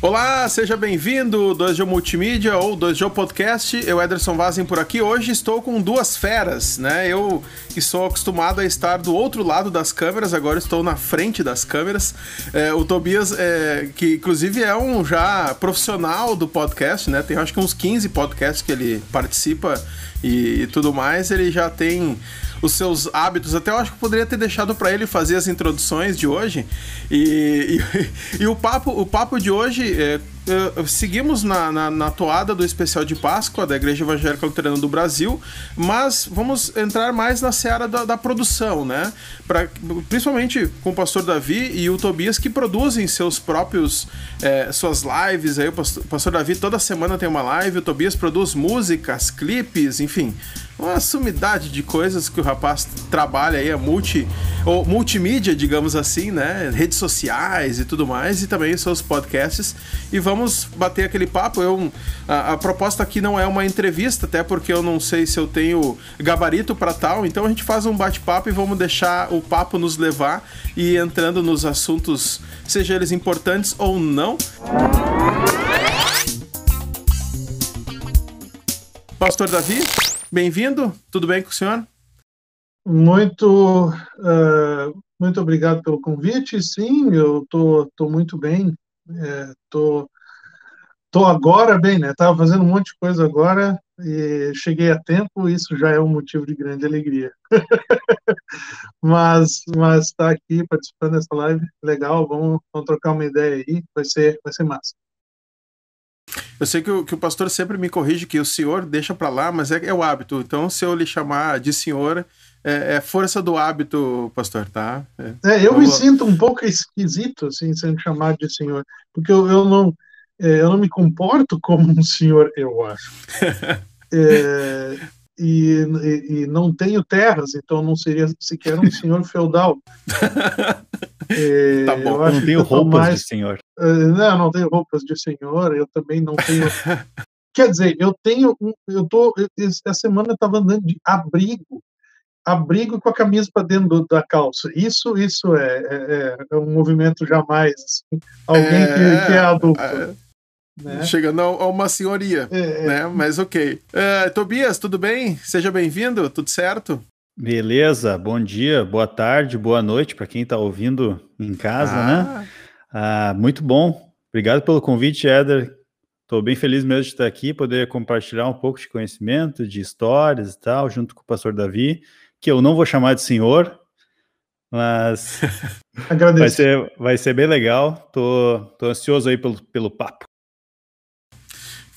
Olá, seja bem-vindo, 2G Multimídia ou 2G Podcast. Eu, Ederson Vazem, por aqui. Hoje estou com duas feras, né? Eu que sou acostumado a estar do outro lado das câmeras, agora estou na frente das câmeras. É, o Tobias, é, que inclusive é um já profissional do podcast, né? Tem acho que uns 15 podcasts que ele participa e, e tudo mais. Ele já tem os seus hábitos. Até eu acho que poderia ter deixado para ele fazer as introduções de hoje. E, e, e o, papo, o papo de hoje é, Uh, seguimos na, na, na, toada do especial de Páscoa da Igreja Evangélica Luterana do Brasil, mas vamos entrar mais na seara da, da produção, né? Pra, principalmente com o pastor Davi e o Tobias que produzem seus próprios é, suas lives. Aí o pastor, pastor Davi toda semana tem uma live, o Tobias produz músicas, clipes, enfim uma sumidade de coisas que o rapaz trabalha aí, a multi, ou multimídia, digamos assim, né? Redes sociais e tudo mais, e também seus podcasts. E vamos bater aquele papo. Eu, a, a proposta aqui não é uma entrevista, até porque eu não sei se eu tenho gabarito para tal, então a gente faz um bate-papo e vamos deixar o papo nos levar e entrando nos assuntos, seja eles importantes ou não. Pastor Davi? Bem-vindo, tudo bem com o senhor? Muito, uh, muito obrigado pelo convite. Sim, eu tô, tô muito bem. É, tô, tô agora bem, né? Tava fazendo um monte de coisa agora e cheguei a tempo. Isso já é um motivo de grande alegria. mas, mas tá aqui participando dessa live, legal. Vamos, vamos trocar uma ideia aí. Vai ser, vai ser massa. Eu sei que o, que o pastor sempre me corrige que o senhor deixa para lá, mas é, é, o hábito. Então, se eu lhe chamar de senhor, é, é força do hábito, pastor, tá? É, eu me sinto um pouco esquisito, assim, sendo chamado de senhor, porque eu, eu não, é, eu não me comporto como um senhor, eu acho. É, e, e, e, não tenho terras, então não seria sequer um senhor feudal. É, tá bom, não tenho roupas mais, de senhor. Uh, não, não tenho roupas de senhor, eu também não tenho. Quer dizer, eu tenho. Eu tô. Essa semana eu estava andando de abrigo, abrigo com a camisa para dentro da calça. Isso, isso é, é, é um movimento jamais. Assim, alguém que, é, que, é adulto. É, né? Chegando a uma senhoria, é, né? Mas ok. Tobias, tudo bem? Seja bem-vindo, tudo certo? Beleza, bom dia, boa tarde, boa noite para quem está ouvindo em casa, né? ah. né? Ah, muito bom. Obrigado pelo convite, Éder. Estou bem feliz mesmo de estar aqui, poder compartilhar um pouco de conhecimento, de histórias e tal, junto com o pastor Davi, que eu não vou chamar de senhor, mas vai, ser, vai ser bem legal. Tô, tô ansioso aí pelo, pelo papo.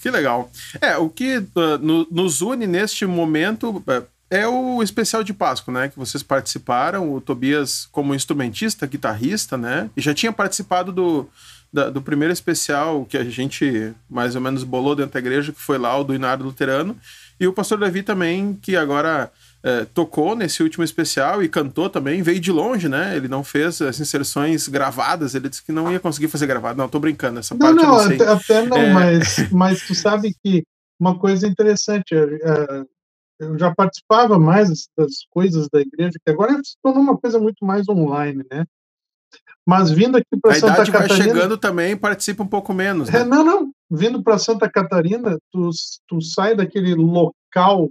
Que legal. É, o que uh, no, nos une neste momento, uh, é o especial de Páscoa, né? Que vocês participaram, o Tobias como instrumentista, guitarrista, né? E já tinha participado do, da, do primeiro especial que a gente mais ou menos bolou dentro da igreja, que foi lá o do Inário Luterano. E o pastor Davi também, que agora é, tocou nesse último especial e cantou também, veio de longe, né? Ele não fez as inserções gravadas, ele disse que não ia conseguir fazer gravado. Não, tô brincando, essa não, parte não, eu não sei. Até, até não, é... mas, mas tu sabe que uma coisa interessante, é, é eu já participava mais das coisas da igreja, que agora se tornou uma coisa muito mais online, né? Mas vindo aqui para Santa Catarina. Idade vai chegando também, participa um pouco menos. Né? É, não, não. Vindo para Santa Catarina, tu, tu sai daquele local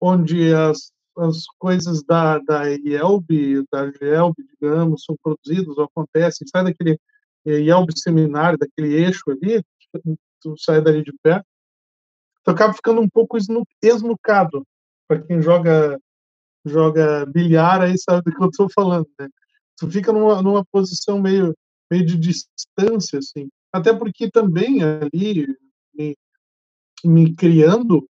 onde as, as coisas da, da IELB, da GELB, digamos, são produzidas ou acontecem, sai daquele IELB seminário, daquele eixo ali, tu sai dali de perto, tu acaba ficando um pouco esnucado. Para quem joga joga bilhar aí sabe do que eu estou falando, né? Tu fica numa, numa posição meio meio de distância assim. Até porque também ali me, me criando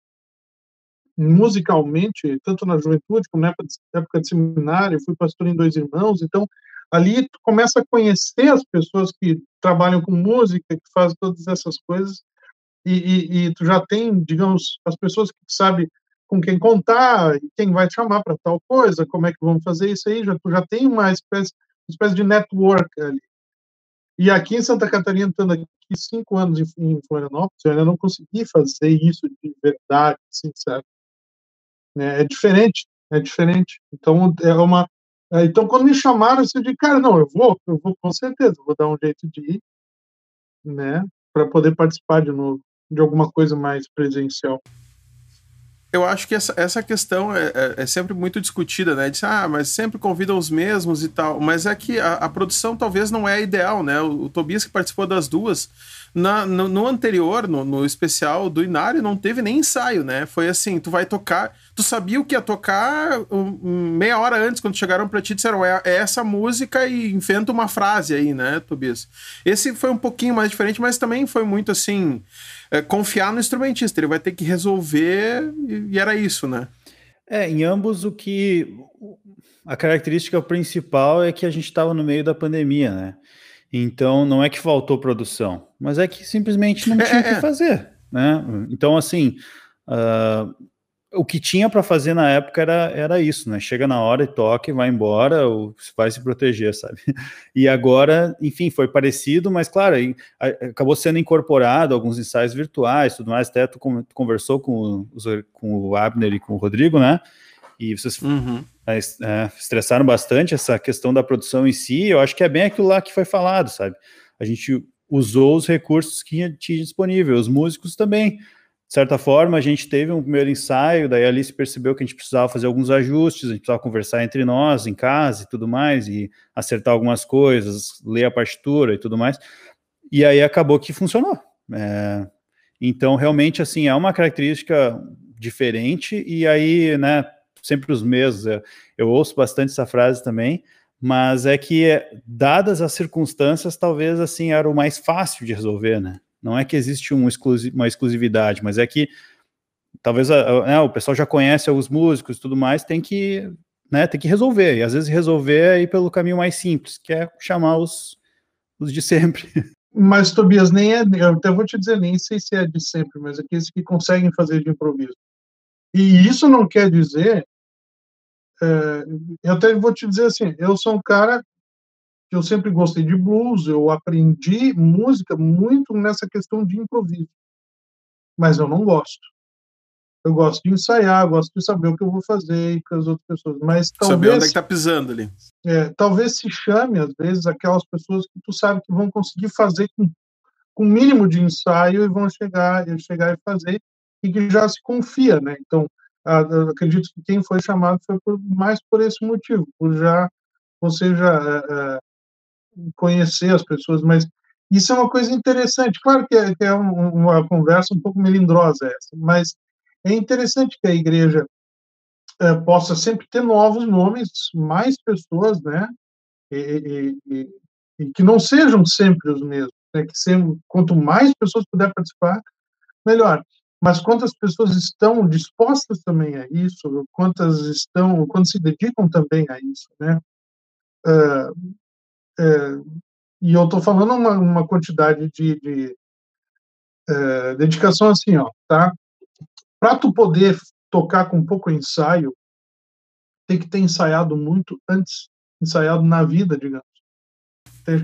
musicalmente, tanto na juventude como na época de, seminário, fui pastor em dois irmãos, então ali tu começa a conhecer as pessoas que trabalham com música, que fazem todas essas coisas, e, e, e tu já tem, digamos, as pessoas que sabem com quem contar, quem vai te chamar para tal coisa, como é que vamos fazer isso aí, já, tu já tem uma espécie, uma espécie de network ali. E aqui em Santa Catarina, estando aqui cinco anos em, Florianópolis, eu ainda não consegui fazer isso de verdade, assim, sabe? É, é diferente, é diferente. Então, é uma... É, então, quando me chamaram, eu disse, cara, não, eu vou, eu vou com certeza, vou dar um jeito de ir. né, para poder participar de novo de alguma coisa mais presencial. Eu acho que essa, essa questão é, é, é, sempre muito discutida, né? Diz, ah, mas sempre convidam os mesmos e tal. Mas é que a, a produção talvez não é ideal, né? O, o Tobias que participou das duas, na, no, no, anterior, no, no, especial do Inário, não teve nem ensaio, né? Foi assim, tu vai tocar, tu sabia o que ia tocar um, meia hora antes, quando chegaram pra ti, disseram, é, é, essa música e inventa uma frase aí, né, Tobias? Esse foi um pouquinho mais diferente, mas também foi muito assim, é, confiar no instrumentista, ele vai ter que resolver e, e era isso, né? É, em ambos o que... A característica principal é que a gente estava no meio da pandemia, né? Então, não é que faltou produção, mas é que simplesmente não tinha o é, que é. fazer, né? Então, assim, uh, o que tinha para fazer na época era, era isso, né? Chega na hora e toca e vai embora, ou vai se proteger, sabe? E agora, enfim, foi parecido, mas claro, acabou sendo incorporado alguns ensaios virtuais, tudo mais. Até tu conversou com, os, com o Abner e com o Rodrigo, né? E vocês uhum. é, estressaram bastante essa questão da produção em si. Eu acho que é bem aquilo lá que foi falado, sabe? A gente usou os recursos que tinha disponível, os músicos também. De certa forma, a gente teve um primeiro ensaio, daí a Alice percebeu que a gente precisava fazer alguns ajustes, a gente precisava conversar entre nós, em casa e tudo mais, e acertar algumas coisas, ler a partitura e tudo mais. E aí acabou que funcionou. É, então, realmente, assim, é uma característica diferente, e aí, né, sempre os mesmos. Eu, eu ouço bastante essa frase também, mas é que, dadas as circunstâncias, talvez assim era o mais fácil de resolver, né? Não é que existe um exclusi uma exclusividade, mas é que talvez a, a, né, o pessoal já conhece os músicos e tudo mais, tem que, né, tem que resolver. E às vezes resolver é ir pelo caminho mais simples, que é chamar os, os de sempre. Mas, Tobias, nem é, eu até vou te dizer, nem sei se é de sempre, mas aqueles que conseguem fazer de improviso. E isso não quer dizer é, eu até vou te dizer assim, eu sou um cara que eu sempre gostei de blues, eu aprendi música muito nessa questão de improviso, mas eu não gosto. Eu gosto de ensaiar, gosto de saber o que eu vou fazer com as outras pessoas, mas talvez... Saber onde é que tá pisando ali. É, talvez se chame, às vezes, aquelas pessoas que tu sabe que vão conseguir fazer com, com mínimo de ensaio e vão chegar, chegar e fazer, e que já se confia, né? Então, acredito que quem foi chamado foi por, mais por esse motivo, por já você já é, é, conhecer as pessoas, mas isso é uma coisa interessante. Claro que é, que é uma conversa um pouco melindrosa essa, mas é interessante que a igreja é, possa sempre ter novos nomes, mais pessoas, né? E, e, e, que não sejam sempre os mesmos, né? Que sempre, quanto mais pessoas puder participar, melhor mas quantas pessoas estão dispostas também a isso, quantas estão, quantas se dedicam também a isso, né? É, é, e eu estou falando uma, uma quantidade de, de é, dedicação assim, ó, tá? Para tu poder tocar com pouco ensaio, tem que ter ensaiado muito antes, ensaiado na vida, digamos.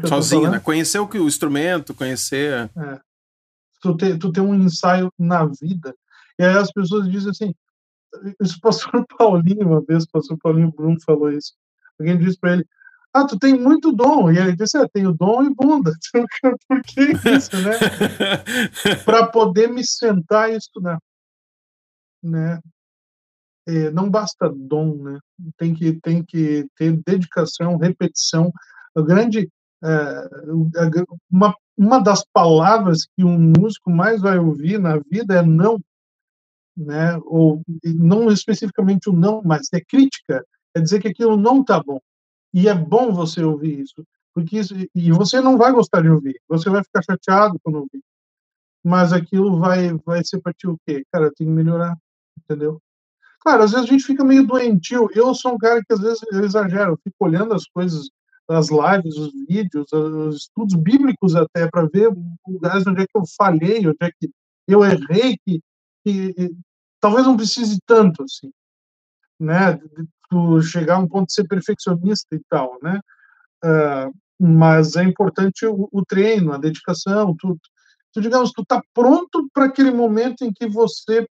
Sozinho, né? Conhecer o, que, o instrumento, conhecer. É tu ter, tu ter um ensaio na vida. E aí as pessoas dizem assim, isso o pastor Paulinho, uma vez, o pastor Paulinho Bruno falou isso. Alguém disse para ele, ah, tu tem muito dom. E ele disse, é, tenho dom e bunda. Por que isso, né? para poder me sentar e estudar. Né? É, não basta dom, né? Tem que, tem que ter dedicação, repetição. O grande, é, uma uma das palavras que um músico mais vai ouvir na vida é não, né? Ou não especificamente o não, mas é crítica, é dizer que aquilo não está bom. E é bom você ouvir isso, porque isso, e você não vai gostar de ouvir, você vai ficar chateado quando ouvir. Mas aquilo vai vai ser para ti o quê? Cara, tenho que melhorar, entendeu? Claro, às vezes a gente fica meio doentio. Eu sou um cara que às vezes eu exagero, eu fico olhando as coisas as lives, os vídeos, os estudos bíblicos até, para ver lugares onde é que eu falhei, onde é que eu errei, que, que talvez não precise tanto, assim, né, de, chegar a um ponto de ser perfeccionista e tal, né, uh, mas é importante o, o, treino, a dedicação, tudo. Tu, digamos, tu tá pronto para aquele momento em que você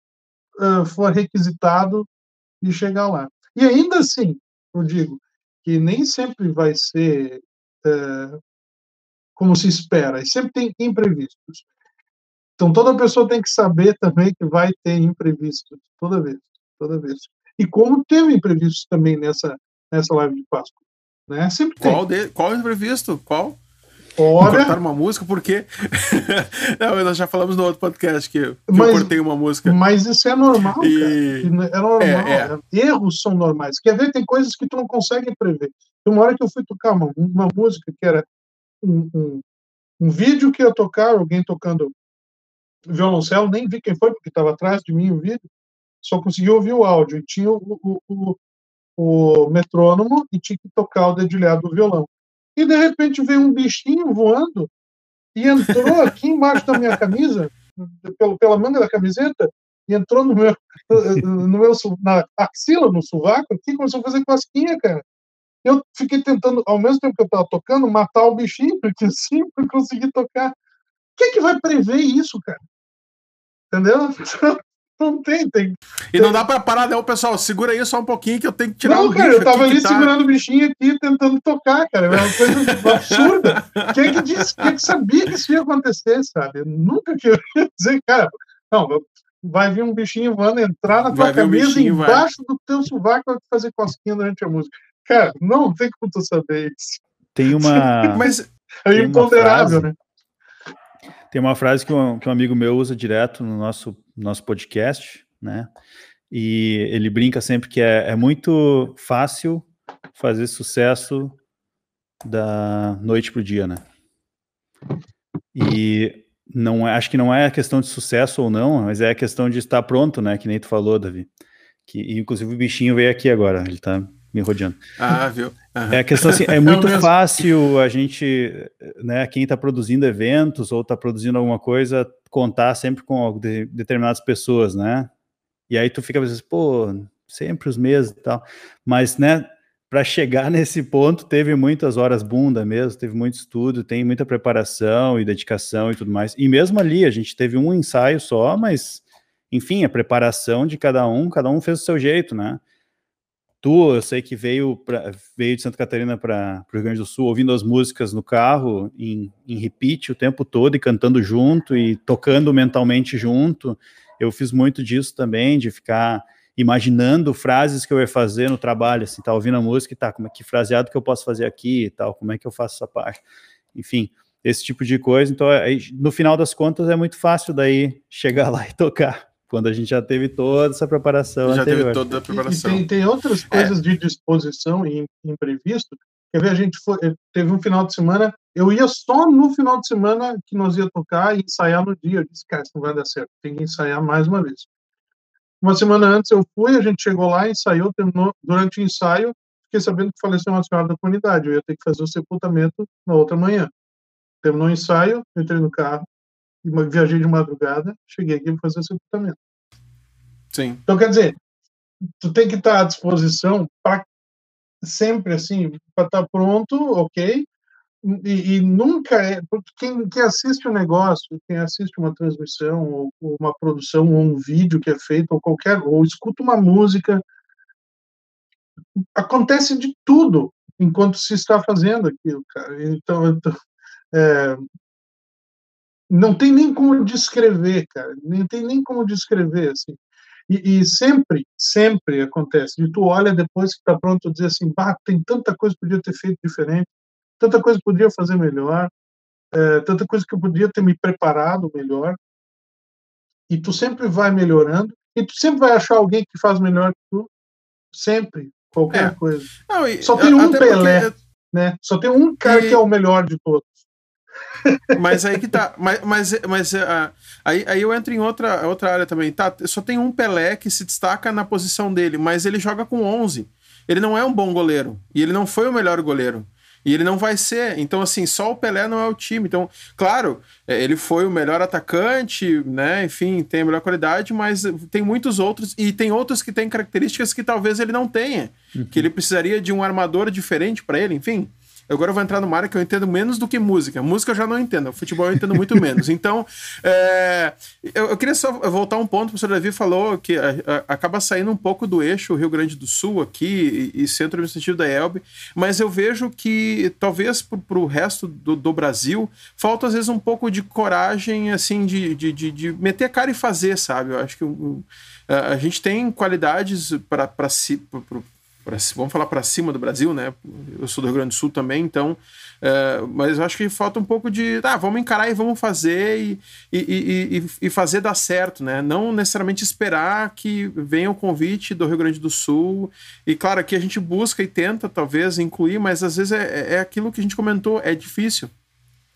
uh, for requisitado e chegar lá. E ainda assim, eu digo, que nem sempre vai ser é, como se espera, e sempre tem imprevistos. Então toda pessoa tem que saber também que vai ter imprevistos toda vez, toda vez. E como teve imprevistos também nessa nessa live de Páscoa, né? Sempre qual tem. De, qual imprevisto? Qual? Cortar uma música, porque. não, nós já falamos no outro podcast que, que mas, eu cortei uma música. Mas isso é normal, e... cara. É normal. É, é. Erros são normais. Quer ver? Tem coisas que tu não consegue prever. Tem uma hora que eu fui tocar uma, uma música que era um, um, um vídeo que ia tocar, alguém tocando violoncelo, nem vi quem foi, porque estava atrás de mim o vídeo, só consegui ouvir o áudio. E tinha o, o, o, o metrônomo e tinha que tocar o dedilhado do violão e de repente veio um bichinho voando e entrou aqui embaixo da minha camisa, pelo, pela manga da camiseta, e entrou no meu, no meu na axila, no sovaco, aqui, começou a fazer cosquinha, cara. Eu fiquei tentando, ao mesmo tempo que eu estava tocando, matar o bichinho, porque assim, para conseguir tocar. Quem é que vai prever isso, cara? Entendeu? Não tem, tem. E não dá pra parar, não, pessoal. Segura aí só um pouquinho que eu tenho que tirar Não, cara, eu tava ali tá... segurando o bichinho aqui, tentando tocar, cara. É uma coisa absurda. Quem é que disse? Quem é que sabia que isso ia acontecer, sabe? Eu nunca que eu ia dizer, cara, não, vai vir um bichinho voando, entrar na tua camisa, um embaixo vai. do teu sovaco vai fazer cosquinha durante a música. Cara, não tem como tu saber isso. Tem uma. Mas. É imponderável, né? Tem uma frase que um, que um amigo meu usa direto no nosso, nosso podcast, né? E ele brinca sempre que é, é muito fácil fazer sucesso da noite para o dia, né? E não é, acho que não é questão de sucesso ou não, mas é a questão de estar pronto, né? Que nem tu falou, Davi. Que inclusive o bichinho veio aqui agora, ele tá me rodeando. Ah, viu? Uhum. É a questão assim, é muito é fácil a gente, né, quem está produzindo eventos ou está produzindo alguma coisa, contar sempre com de, determinadas pessoas, né? E aí tu fica pensando, pô, sempre os mesmos e tal. Mas, né, para chegar nesse ponto, teve muitas horas bunda mesmo, teve muito estudo, tem muita preparação e dedicação e tudo mais. E mesmo ali, a gente teve um ensaio só, mas, enfim, a preparação de cada um, cada um fez o seu jeito, né? Tu, eu sei que veio, pra, veio de Santa Catarina para o Rio Grande do Sul ouvindo as músicas no carro, em, em repeat o tempo todo e cantando junto e tocando mentalmente junto. Eu fiz muito disso também, de ficar imaginando frases que eu ia fazer no trabalho, assim, tá ouvindo a música e tá, como é que fraseado que eu posso fazer aqui e tal, como é que eu faço essa parte. Enfim, esse tipo de coisa. Então, no final das contas, é muito fácil daí chegar lá e tocar quando a gente já teve toda essa preparação já anterior. teve toda a preparação. E, tem, tem, outras é. coisas é. de disposição e imprevisto. Quer ver, a gente foi, eh, teve um final de semana, eu ia só no final de semana que nós ia tocar e ensaiar no dia. Eu disse, cara, isso não vai dar certo, tem que ensaiar mais uma vez. Uma semana antes eu fui, a gente chegou lá, ensaiou, terminou. Durante o ensaio, fiquei sabendo que faleceu uma senhora da comunidade. Eu ia ter que fazer o sepultamento na outra manhã. Terminou o ensaio, entrei no carro, viajei de madrugada, cheguei aqui para fazer o sepultamento. Sim. Então, quer dizer, tu tem que estar à disposição para sempre assim, para estar pronto, ok? E, e, nunca é. Porque quem, quem assiste o um negócio, quem assiste uma transmissão, ou, ou, uma produção, ou um vídeo que é feito, ou qualquer. ou escuta uma música, acontece de tudo enquanto se está fazendo aquilo, cara. Então, então é, não tem nem como descrever, cara. Nem tem nem como descrever, assim. E, e, sempre, sempre acontece. E tu olha depois que está pronto, dizer assim, bah, tem tanta coisa que podia ter feito diferente, tanta coisa que podia fazer melhor, é, tanta coisa que eu podia ter me preparado melhor. E tu sempre vai melhorando, e tu sempre vai achar alguém que faz melhor que tu, sempre, qualquer é. coisa. Não, e, Só tem um Pelé, porque... né? Só tem um cara e... que é o melhor de todos. Mas aí que tá. Mas, mas, mas uh, aí, aí eu entro em outra, outra área também. Tá, só tem um Pelé que se destaca na posição dele, mas ele joga com 11. Ele não é um bom goleiro. E ele não foi o melhor goleiro. E ele não vai ser. Então, assim, só o Pelé não é o time. Então, claro, é, ele foi o melhor atacante, né? Enfim, tem a melhor qualidade, mas tem muitos outros. E tem outros que têm características que talvez ele não tenha. Uhum. Que ele precisaria de um armador diferente para ele, enfim. Agora eu vou entrar numa área que eu entendo menos do que música. Música eu já não entendo, futebol eu entendo muito menos. Então, é, eu, eu, queria só voltar um ponto. O professor Davi falou que a, a, acaba saindo um pouco do eixo Rio Grande do Sul aqui e, e centro administrativo da Elbe, mas eu vejo que talvez para o resto do, do, Brasil falta às vezes um pouco de coragem, assim, de, de, de, de meter a cara e fazer, sabe? Eu acho que a gente tem qualidades para si, pra, vamos falar para cima do Brasil, né? Eu sou do Rio Grande do Sul também, então. Uh, mas eu acho que falta um pouco de. Ah, vamos encarar e vamos fazer e, e, e, e, fazer dar certo, né? Não necessariamente esperar que venha o convite do Rio Grande do Sul. E claro, aqui a gente busca e tenta, talvez, incluir, mas às vezes é, é aquilo que a gente comentou, é difícil.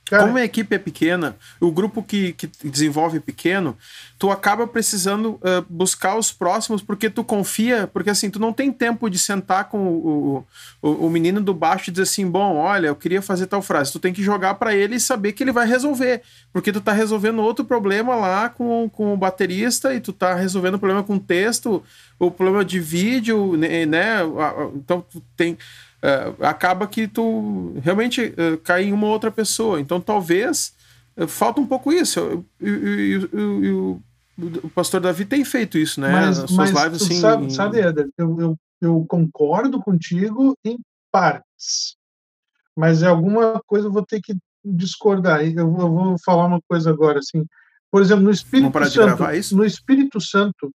Cara, Como a equipe é pequena, o grupo que, que desenvolve pequeno, tu acaba precisando uh, buscar os próximos porque tu confia, porque assim, tu não tem tempo de sentar com o, o, o menino do baixo e dizer assim, bom, olha, eu queria fazer tal frase. Tu tem que jogar para ele e saber que ele vai resolver, porque tu tá resolvendo outro problema lá com, com o baterista e tu tá resolvendo o problema com texto, o problema de vídeo, né? né então tu tem uh, acaba que tu realmente uh, cai em uma outra pessoa. Então talvez uh, falta um pouco isso. E o pastor Davi tem feito isso, né? Mas, As suas mas lives assim. Sabe, sabe Eder, eu, eu, eu concordo contigo em partes, mas é alguma coisa eu vou ter que discordar. Eu, eu vou falar uma coisa agora, assim. Por exemplo, no Espírito Santo, no Espírito Santo,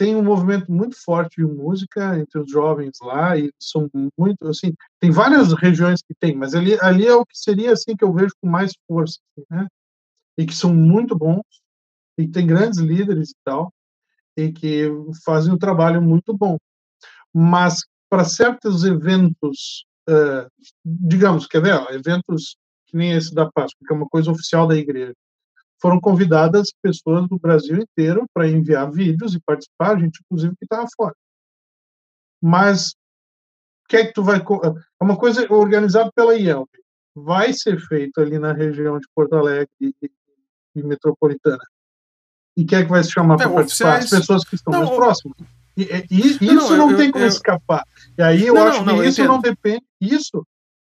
tem um movimento muito forte de música entre os jovens lá e são muito assim tem várias regiões que tem mas ali ali é o que seria assim que eu vejo com mais força assim, né? E que são muito bons e tem grandes líderes e tal e que fazem um trabalho muito bom. Mas para certos eventos uh, digamos quer ver eventos que nem esse da Páscoa que é uma coisa oficial da igreja foram convidadas pessoas do Brasil inteiro para enviar vídeos e participar, gente, inclusive, que estava fora. Mas o que é que tu vai. É uma coisa organizada pela IELB. Vai ser feito ali na região de Porto Alegre e, e metropolitana. E quem é que vai se chamar para participar? As pessoas que estão não, mais próximas. E, e, isso não, não, não tem como eu, escapar. E aí eu acho que isso não depende. Isso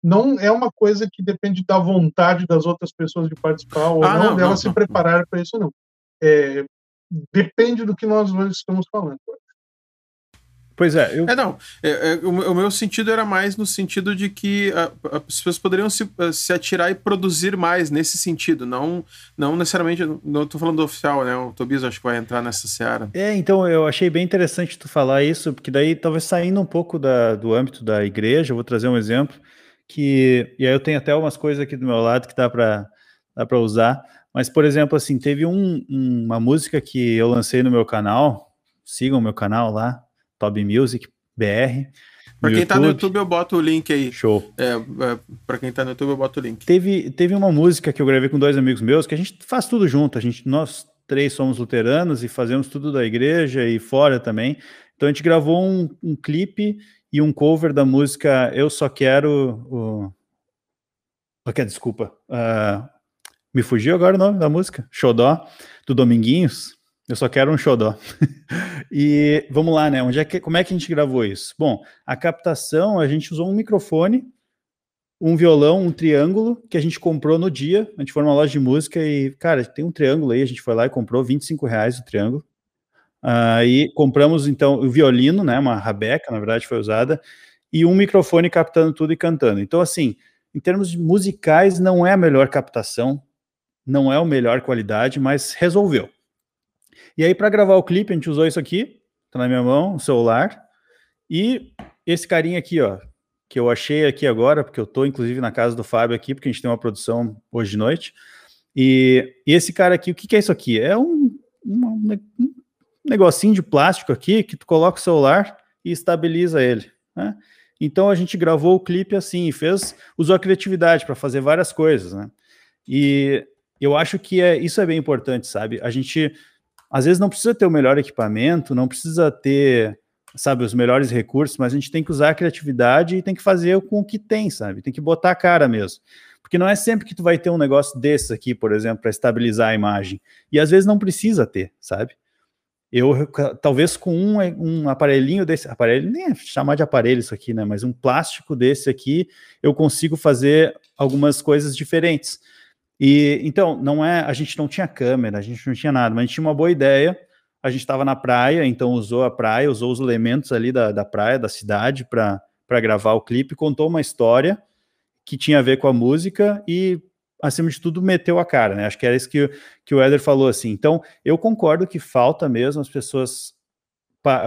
não é uma coisa que depende da vontade das outras pessoas de participar ou ah, não, delas se preparar para isso, não. É, depende do que nós hoje estamos falando. Pois é, eu... É, não. É, é, o, o, meu sentido era mais no sentido de que a, a, as pessoas poderiam se, se atirar e produzir mais nesse sentido, não, não necessariamente. Não estou falando do oficial, né? O Tobias acho que vai entrar nessa seara. É, então eu achei bem interessante tu falar isso, porque daí talvez saindo um pouco da, do âmbito da igreja, eu vou trazer um exemplo que e aí eu tenho até umas coisas aqui do meu lado que dá para dá para usar. Mas por exemplo, assim, teve um, uma música que eu lancei no meu canal. Sigam o meu canal lá, Toby Music BR. Para quem está no YouTube, eu boto o link aí. Show. É, é, para quem está no YouTube, eu boto o link. Teve, teve uma música que eu gravei com dois amigos meus, que a gente faz tudo junto. A gente, nós três somos luteranos e fazemos tudo da igreja e fora também. Então a gente gravou um, um clipe e um cover da música Eu Só Quero. O... Okay, desculpa. Uh, me fugiu agora o nome da música? Xodó, do Dominguinhos. Eu só quero um xodó. e vamos lá, né? Onde é que, como é que a gente gravou isso? Bom, a captação, a gente usou um microfone, um violão, um triângulo que a gente comprou no dia. A gente foi numa loja de música e, cara, tem um triângulo aí, a gente foi lá e comprou 25 reais o triângulo. Aí compramos então o violino, né, uma rabeca, na verdade foi usada, e um microfone captando tudo e cantando. Então assim, em termos musicais não é a melhor captação, não é a melhor qualidade, mas resolveu. E aí para gravar o clipe a gente usou isso aqui, tá na minha mão, o celular, e esse carinha aqui, ó, que eu achei aqui agora, porque eu tô inclusive na casa do Fábio aqui, porque a gente tem uma produção hoje de noite. E, e esse cara aqui, o que, que é isso aqui? É um, um, negocinho de plástico aqui que tu coloca o celular e estabiliza ele. Né? Então a gente gravou o clipe assim, fez, usou a criatividade para fazer várias coisas, né? E eu acho que é, isso é bem importante, sabe? A gente às vezes não precisa ter o melhor equipamento, não precisa ter, sabe, os melhores recursos, mas a gente tem que usar a criatividade e tem que fazer com o que tem, sabe? Tem que botar a cara mesmo. Porque não é sempre que tu vai ter um negócio desses aqui, por exemplo, para estabilizar a imagem. E às vezes não precisa ter, sabe? Eu talvez com um, um aparelhinho desse, aparelho, nem é chamar de aparelho isso aqui, né? Mas um plástico desse aqui, eu consigo fazer algumas coisas diferentes. E então, não é, a gente não tinha câmera, a gente não tinha nada, mas a gente tinha uma boa ideia. A gente estava na praia, então usou a praia, usou os elementos ali da, da praia, da cidade, para gravar o clipe, contou uma história que tinha a ver com a música e acima de tudo, meteu a cara, né? Acho que era isso que, que o Éder falou, assim. Então, eu concordo que falta mesmo as pessoas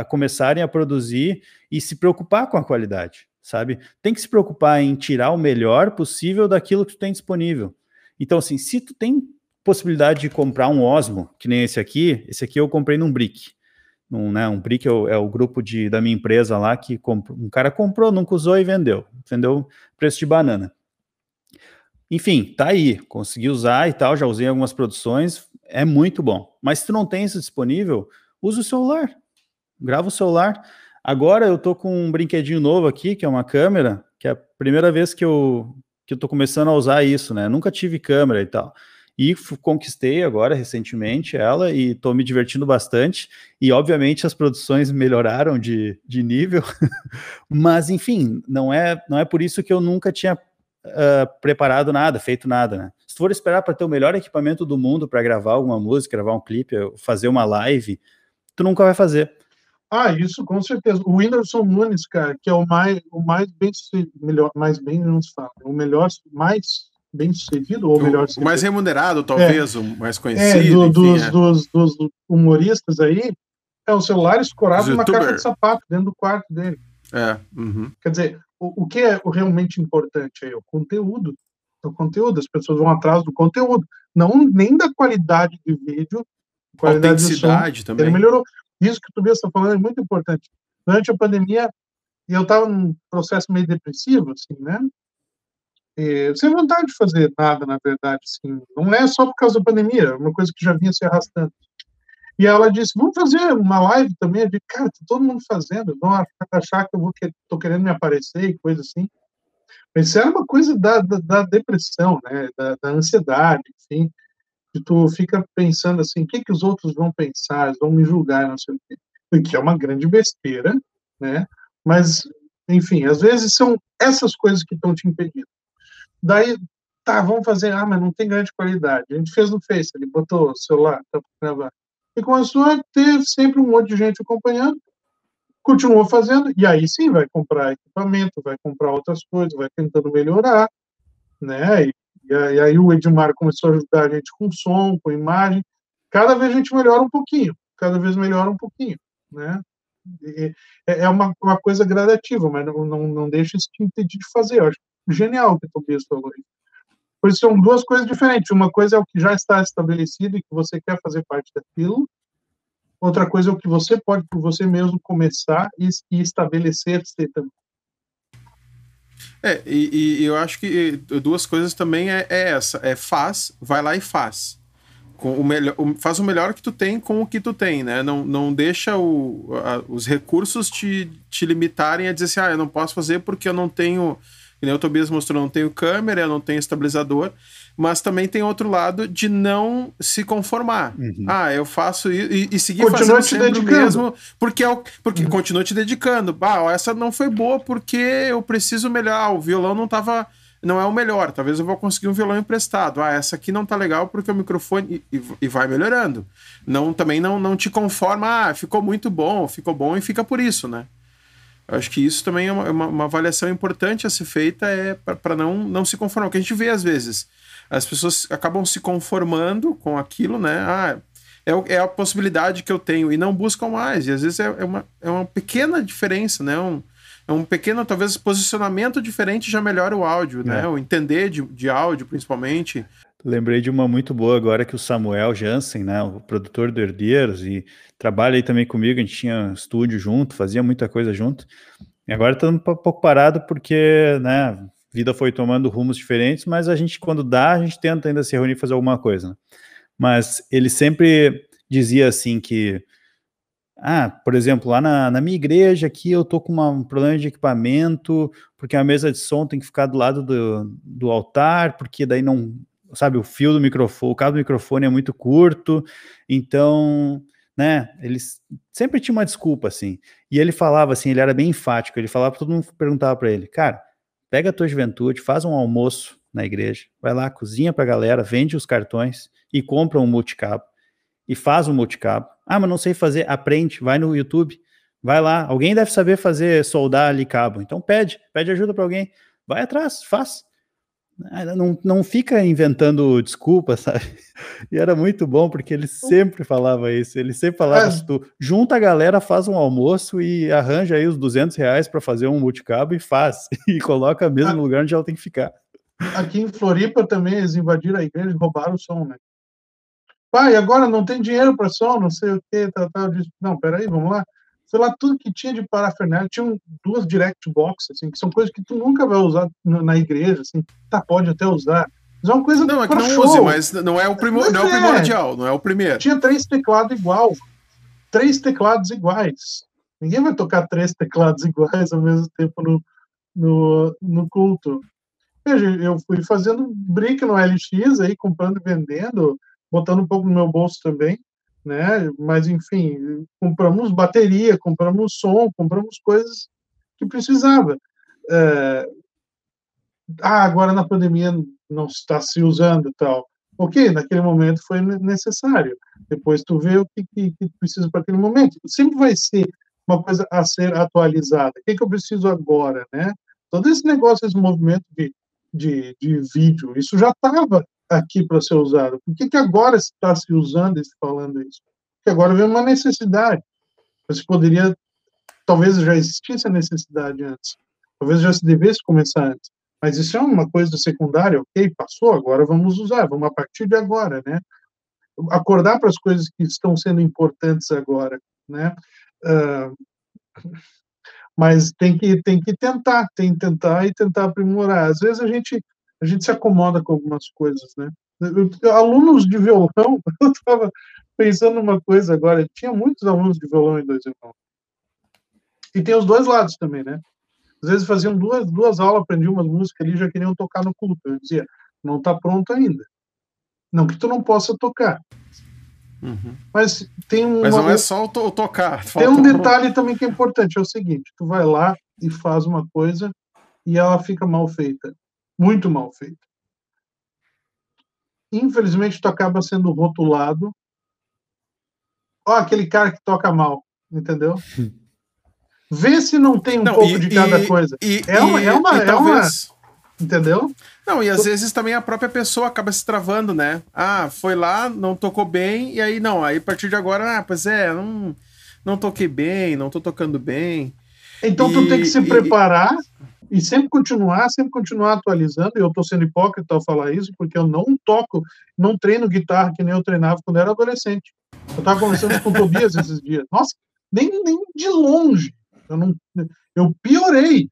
começarem a produzir e se preocupar com a qualidade, sabe? Tem que se preocupar em tirar o melhor possível daquilo que tu tem disponível. Então, assim, se tu tem possibilidade de comprar um Osmo, que nem esse aqui, esse aqui eu comprei num Brick. Um, né, um Brick é o, é o, grupo de, da minha empresa lá que um cara comprou, nunca usou e vendeu. Vendeu preço de banana. Enfim, tá aí, consegui usar e tal, já usei algumas produções, é muito bom. Mas se tu não tem isso disponível, usa o celular, grava o celular. Agora eu tô com um brinquedinho novo aqui, que é uma câmera, que é a primeira vez que eu, que eu tô começando a usar isso, né? Nunca tive câmera e tal. E conquistei agora recentemente ela e tô me divertindo bastante. E obviamente as produções melhoraram de, de nível, mas enfim, não é, não é por isso que eu nunca tinha uh, preparado nada, feito nada, né? Se tu for esperar para ter o melhor equipamento do mundo para gravar alguma música, gravar um clipe, fazer uma live, tu nunca vai fazer. Ah, isso com certeza. O Whindersson Nunes, cara, que é o mais, o mais bem melhor, mais bem não se fala, o melhor, mais bem sucedido ou melhor o mais remunerado talvez, é, o mais conhecido. É, do, enfim, dos, é. Dos, dos, humoristas aí, é o celular escorado numa caixa de sapato dentro do quarto dele. É. Uhum. Quer dizer, o, o que é realmente importante é o conteúdo. O conteúdo, as pessoas vão atrás do conteúdo, não nem da qualidade de vídeo, qualidade de som. também. Ele melhorou. Isso que o Tobias está falando é muito importante. Durante a pandemia, eu estava num processo meio depressivo, assim, né? E, sem vontade de fazer nada, na verdade, assim. Não é só por causa da pandemia, é uma coisa que já vinha se arrastando. E ela disse: Vamos fazer uma live também. Eu disse: Cara, tá todo mundo fazendo, vão achar que eu vou que, tô querendo me aparecer e coisa assim. Mas isso era uma coisa da, da, da depressão, né? Da, da, ansiedade, enfim. Que tu fica pensando assim: o que, que os outros vão pensar? Eles vão me julgar, não sei o quê. Que é uma grande besteira, né? Mas, enfim, às vezes são essas coisas que estão te impedindo. Daí, tá, vamos fazer. Ah, mas não tem grande qualidade. A gente fez no Face, ele botou o celular, tá gravar e começou a ter sempre um monte de gente acompanhando, continuou fazendo, e aí sim vai comprar equipamento, vai comprar outras coisas, vai tentando melhorar, né? E, e aí o Edmar começou a ajudar a gente com som, com imagem, cada vez a gente melhora um pouquinho, cada vez melhora um pouquinho, né? E, é uma, uma coisa gradativa, mas não, não, não deixa isso te impedir de fazer. Eu acho genial o que o Tobias falou isso são duas coisas diferentes. Uma coisa é o que já está estabelecido e que você quer fazer parte daquilo. Outra coisa é o que você pode por você mesmo começar e, e estabelecer-se também. É, e, e, eu acho que duas coisas também é, é, essa: é faz, vai lá e faz. Com o melhor, faz o melhor que tu tem com o que tu tem, né? Não, não deixa o, a, os recursos te, te limitarem a dizer assim, ah, eu não posso fazer porque eu não tenho nem o Tobias mostrou, não tenho câmera, não tenho estabilizador, mas também tem outro lado de não se conformar. Uhum. Ah, eu faço isso e, e seguir continua fazendo sempre dedicando. o mesmo, porque é o, porque uhum. continuo te dedicando. Ah, essa não foi boa porque eu preciso melhorar, ah, o violão não tava não é o melhor, talvez eu vou conseguir um violão emprestado. Ah, essa aqui não tá legal porque o microfone e, e vai melhorando. Não também não não te conforma, ah, ficou muito bom, ficou bom e fica por isso, né? Acho que isso também é uma, uma, uma avaliação importante a ser feita é para não, não se conformar. O que a gente vê às vezes, as pessoas acabam se conformando com aquilo, né? Ah, é, é a possibilidade que eu tenho e não buscam mais. E às vezes é, é uma, é uma pequena diferença, né? Um, é um pequeno, talvez, posicionamento diferente já melhora o áudio, né? É. O entender de, de áudio, principalmente. Lembrei de uma muito boa agora que o Samuel Jansen, né, o produtor do Herdeiros, e trabalha aí também comigo, a gente tinha estúdio junto, fazia muita coisa junto. E agora está um pouco parado porque, né, vida foi tomando rumos diferentes, mas a gente, quando dá, a gente tenta ainda se reunir e fazer alguma coisa. Né? Mas ele sempre dizia assim que, ah, por exemplo, lá na, na minha igreja aqui eu tô com uma, um problema de equipamento, porque a mesa de som tem que ficar do lado do, do altar, porque daí não, sabe, o fio do microfone, o cabo do microfone é muito curto, então né? Ele sempre tinha uma desculpa, assim. E ele falava assim, ele era bem enfático, ele falava, todo mundo perguntava para ele, cara, pega a tua juventude, faz um almoço na igreja, vai lá, cozinha pra galera, vende os cartões e compra um multicabo. E faz um multicabo. Ah, mas não sei fazer, aprende, vai no YouTube, vai lá, alguém deve saber fazer, soldar ali cabo. Então pede, pede ajuda para alguém, vai atrás, faz. Não, não fica inventando desculpa, sabe? E era muito bom porque ele sempre falava isso. Ele sempre falava: é. tu junta a galera, faz um almoço e arranja aí os 200 reais para fazer um multicabo e faz. E coloca mesmo no lugar onde ela tem que ficar. Aqui em Floripa também eles invadiram a igreja e roubaram o som, né? Pai, agora não tem dinheiro para som, não sei o que, tal, tal. Não, peraí, vamos lá sei lá, tudo que tinha de parafernália, tinha duas direct box, assim, que são coisas que tu nunca vai usar na igreja, assim, tá, pode até usar. Mas é uma coisa Não, é que não show. use, mas não é o, primo, não é o é. primordial, não é o primeiro. Tinha três teclados igual, três teclados iguais. Ninguém vai tocar três teclados iguais ao mesmo tempo no, no, no culto. Veja, eu fui fazendo brick no LX aí, comprando e vendendo, botando um pouco no meu bolso também né? Mas enfim, compramos bateria, compramos som, compramos coisas que precisava. É... Ah, agora na pandemia não está se usando tal. Ok, naquele momento foi necessário. Depois tu vê o que, que, que precisa para aquele momento. Sempre vai ser uma coisa a ser atualizada. O que, que eu preciso agora, né? Todo esse negócio, esse movimento de, de, de vídeo, isso já estava aqui para ser usado? Por que, que agora está se usando e se falando isso? Porque agora vem uma necessidade. Você poderia, talvez já existisse a necessidade antes, talvez já se devesse começar antes. Mas isso é uma coisa secundária, ok? Passou, agora vamos usar, vamos a partir de agora, né? Acordar para as coisas que estão sendo importantes agora, né? Uh, mas tem que tem que tentar, tem que tentar e tentar aprimorar. Às vezes a gente a gente se acomoda com algumas coisas, né? Alunos de violão, eu estava pensando numa coisa agora, tinha muitos alunos de violão em dois irmãos. E tem os dois lados também, né? Às vezes faziam duas, duas aulas, aprendiam umas músicas ali já queriam tocar no culto. Eu dizia, não está pronto ainda. Não que tu não possa tocar. Uhum. Mas tem um. Mas não é só o, to tocar. Tem um detalhe também que é importante: é o seguinte, tu vai lá e faz uma coisa e ela fica mal feita muito mal feito. Infelizmente, tu acaba sendo rotulado. Ó, aquele cara que toca mal, entendeu? Vê se não tem um não, pouco e, de cada e, coisa. E, é uma, é uma, é talvez... uma, entendeu? Não, e às vezes também a própria pessoa acaba se travando, né? Ah, foi lá, não tocou bem, e aí não, aí a partir de agora, ah, pois é, não, não toquei bem, não tô tocando bem. Então e, tu tem que se preparar e sempre continuar, sempre continuar atualizando. E eu estou sendo hipócrita ao falar isso, porque eu não toco, não treino guitarra que nem eu treinava quando era adolescente. Eu estava conversando com o Tobias esses dias. Nossa, nem, nem de longe. Eu, não, eu piorei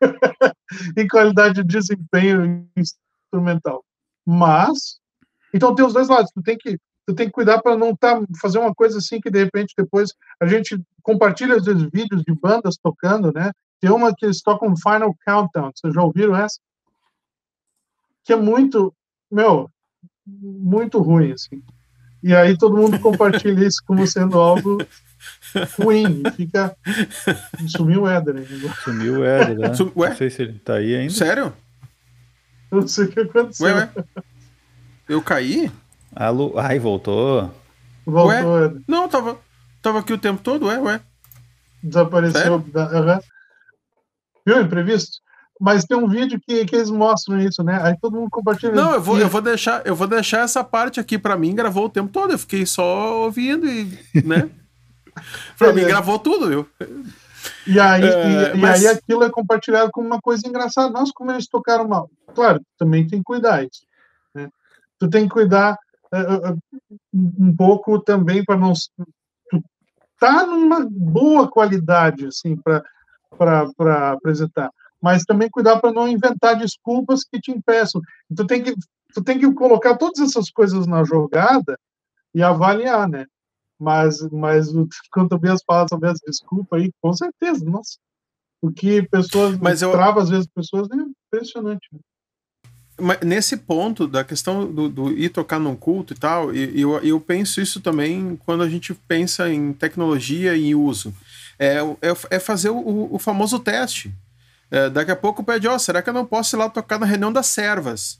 em qualidade de desempenho instrumental. Mas, então tem os dois lados. Tu tem que, tu tem que cuidar para não tá, fazer uma coisa assim que de repente depois a gente compartilha vezes vídeos de bandas tocando, né? Tem uma que eles tocam Final Countdown. Vocês já ouviram essa? Que é muito, meu, muito ruim, assim. E aí todo mundo compartilha isso como sendo algo ruim. Fica. Sumiu o Éder. Sumiu o Éder, né? Sum... Ué? Não sei se ele tá aí ainda. Sério? Não sei o que aconteceu. Ué, ué. Eu caí? Alô? Ai, voltou. Voltou, ué? Éder. Não, tava, tava aqui o tempo todo, ué, ué. Desapareceu. Da... Viu? Imprevisto. Mas tem um vídeo que, que eles mostram isso, né? Aí todo mundo compartilha. Não, eu vou, eu vou deixar, eu vou deixar essa parte aqui para mim, gravou o tempo todo. Eu fiquei só ouvindo e, né? para mim gravou tudo, viu? E aí, é, e, mas... e, aí aquilo é compartilhado como uma coisa engraçada. Nossa, como eles tocaram mal. Claro, também tem que cuidar isso. Né? Tu tem que cuidar uh, um pouco também para não. Tu tá numa boa qualidade, assim, para para apresentar. Mas também cuidar para não inventar desculpas que te impeçam. Tu tem que, tu tem que colocar todas essas coisas na jogada e avaliar, né? Mas, mas quando eu as palavras sobre essa desculpa aí, com certeza, nossa. Porque pessoas, mas eu... trava às vezes pessoas, é impressionante. Né? nesse ponto da questão do, do, ir tocar num culto e tal, e, eu, eu penso isso também quando a gente pensa em tecnologia e uso. É, é, é fazer o, o, famoso teste. É, daqui a pouco pede, ó, oh, será que eu não posso ir lá tocar na reunião das servas?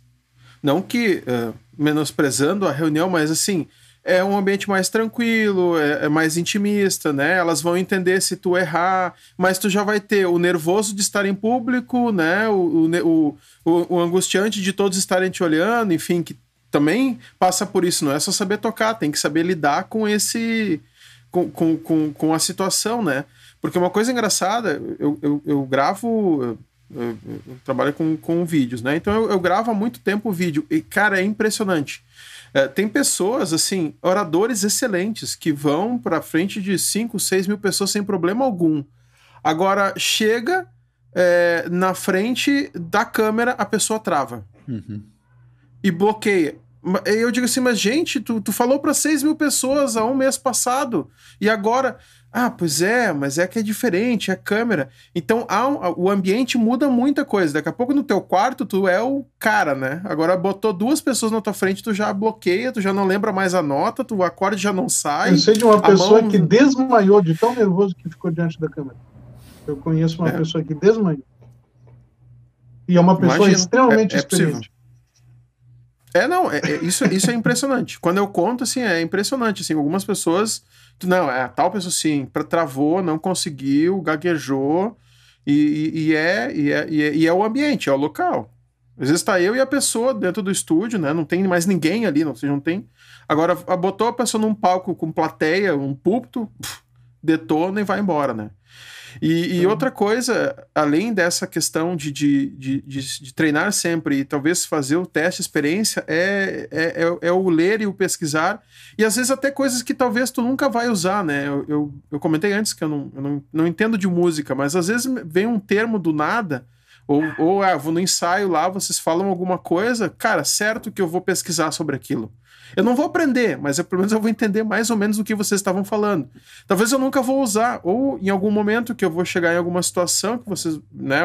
Não que uh, menosprezando a reunião, mas assim, é um ambiente mais tranquilo, é, é, mais intimista, né? Elas vão entender se tu errar, mas tu já vai ter o nervoso de estar em público, né? O, o, o, o angustiante de todos estarem te olhando, enfim, que também passa por isso. Não é só saber tocar, tem que saber lidar com esse. Com, com, com, com a situação, né? Porque uma coisa engraçada, eu, eu, eu gravo eu, eu trabalho com, com vídeos, né? Então eu, eu gravo há muito tempo o vídeo. E, cara, é impressionante. É, tem pessoas, assim, oradores excelentes, que vão para frente de 5, 6 mil pessoas sem problema algum. Agora, chega é, na frente da câmera, a pessoa trava. Uhum. E bloqueia. Eu digo assim, mas gente, tu, tu falou para 6 mil pessoas há um mês passado. E agora. Ah, pois é, mas é que é diferente, é câmera. Então há um, o ambiente muda muita coisa. Daqui a pouco no teu quarto tu é o cara, né? Agora botou duas pessoas na tua frente, tu já bloqueia, tu já não lembra mais a nota, tu, acorde já não sai. Eu sei de uma pessoa mão... que desmaiou de tão nervoso que ficou diante da câmera. Eu conheço uma é. pessoa que desmaiou. E é uma pessoa Imagina, extremamente é, é experiente. É, não, é, é, isso, isso é impressionante. Quando eu conto, assim, é impressionante. Assim, algumas pessoas. Não, é tal pessoa assim, travou, não conseguiu, gaguejou, e, e, e, é, e, é, e, é, e é o ambiente, é o local. Às vezes está eu e a pessoa dentro do estúdio, né? Não tem mais ninguém ali, não, seja, não tem. Agora, botou a pessoa num palco com plateia, um púlpito, detona e vai embora, né? E, e, outra coisa, além dessa questão de, de, de, de, de treinar sempre e talvez fazer o teste, experiência, é, é, é, é, o ler e o pesquisar. E às vezes até coisas que talvez tu nunca vai usar, né? Eu, eu, eu comentei antes que eu, não, eu não, não entendo de música, mas às vezes vem um termo do nada. Ou, ou ah, vou no ensaio lá, vocês falam alguma coisa, cara, certo que eu vou pesquisar sobre aquilo. Eu não vou aprender, mas eu, pelo menos eu vou entender mais ou menos o que vocês estavam falando. Talvez eu nunca vou usar, ou em algum momento que eu vou chegar em alguma situação que vocês, né,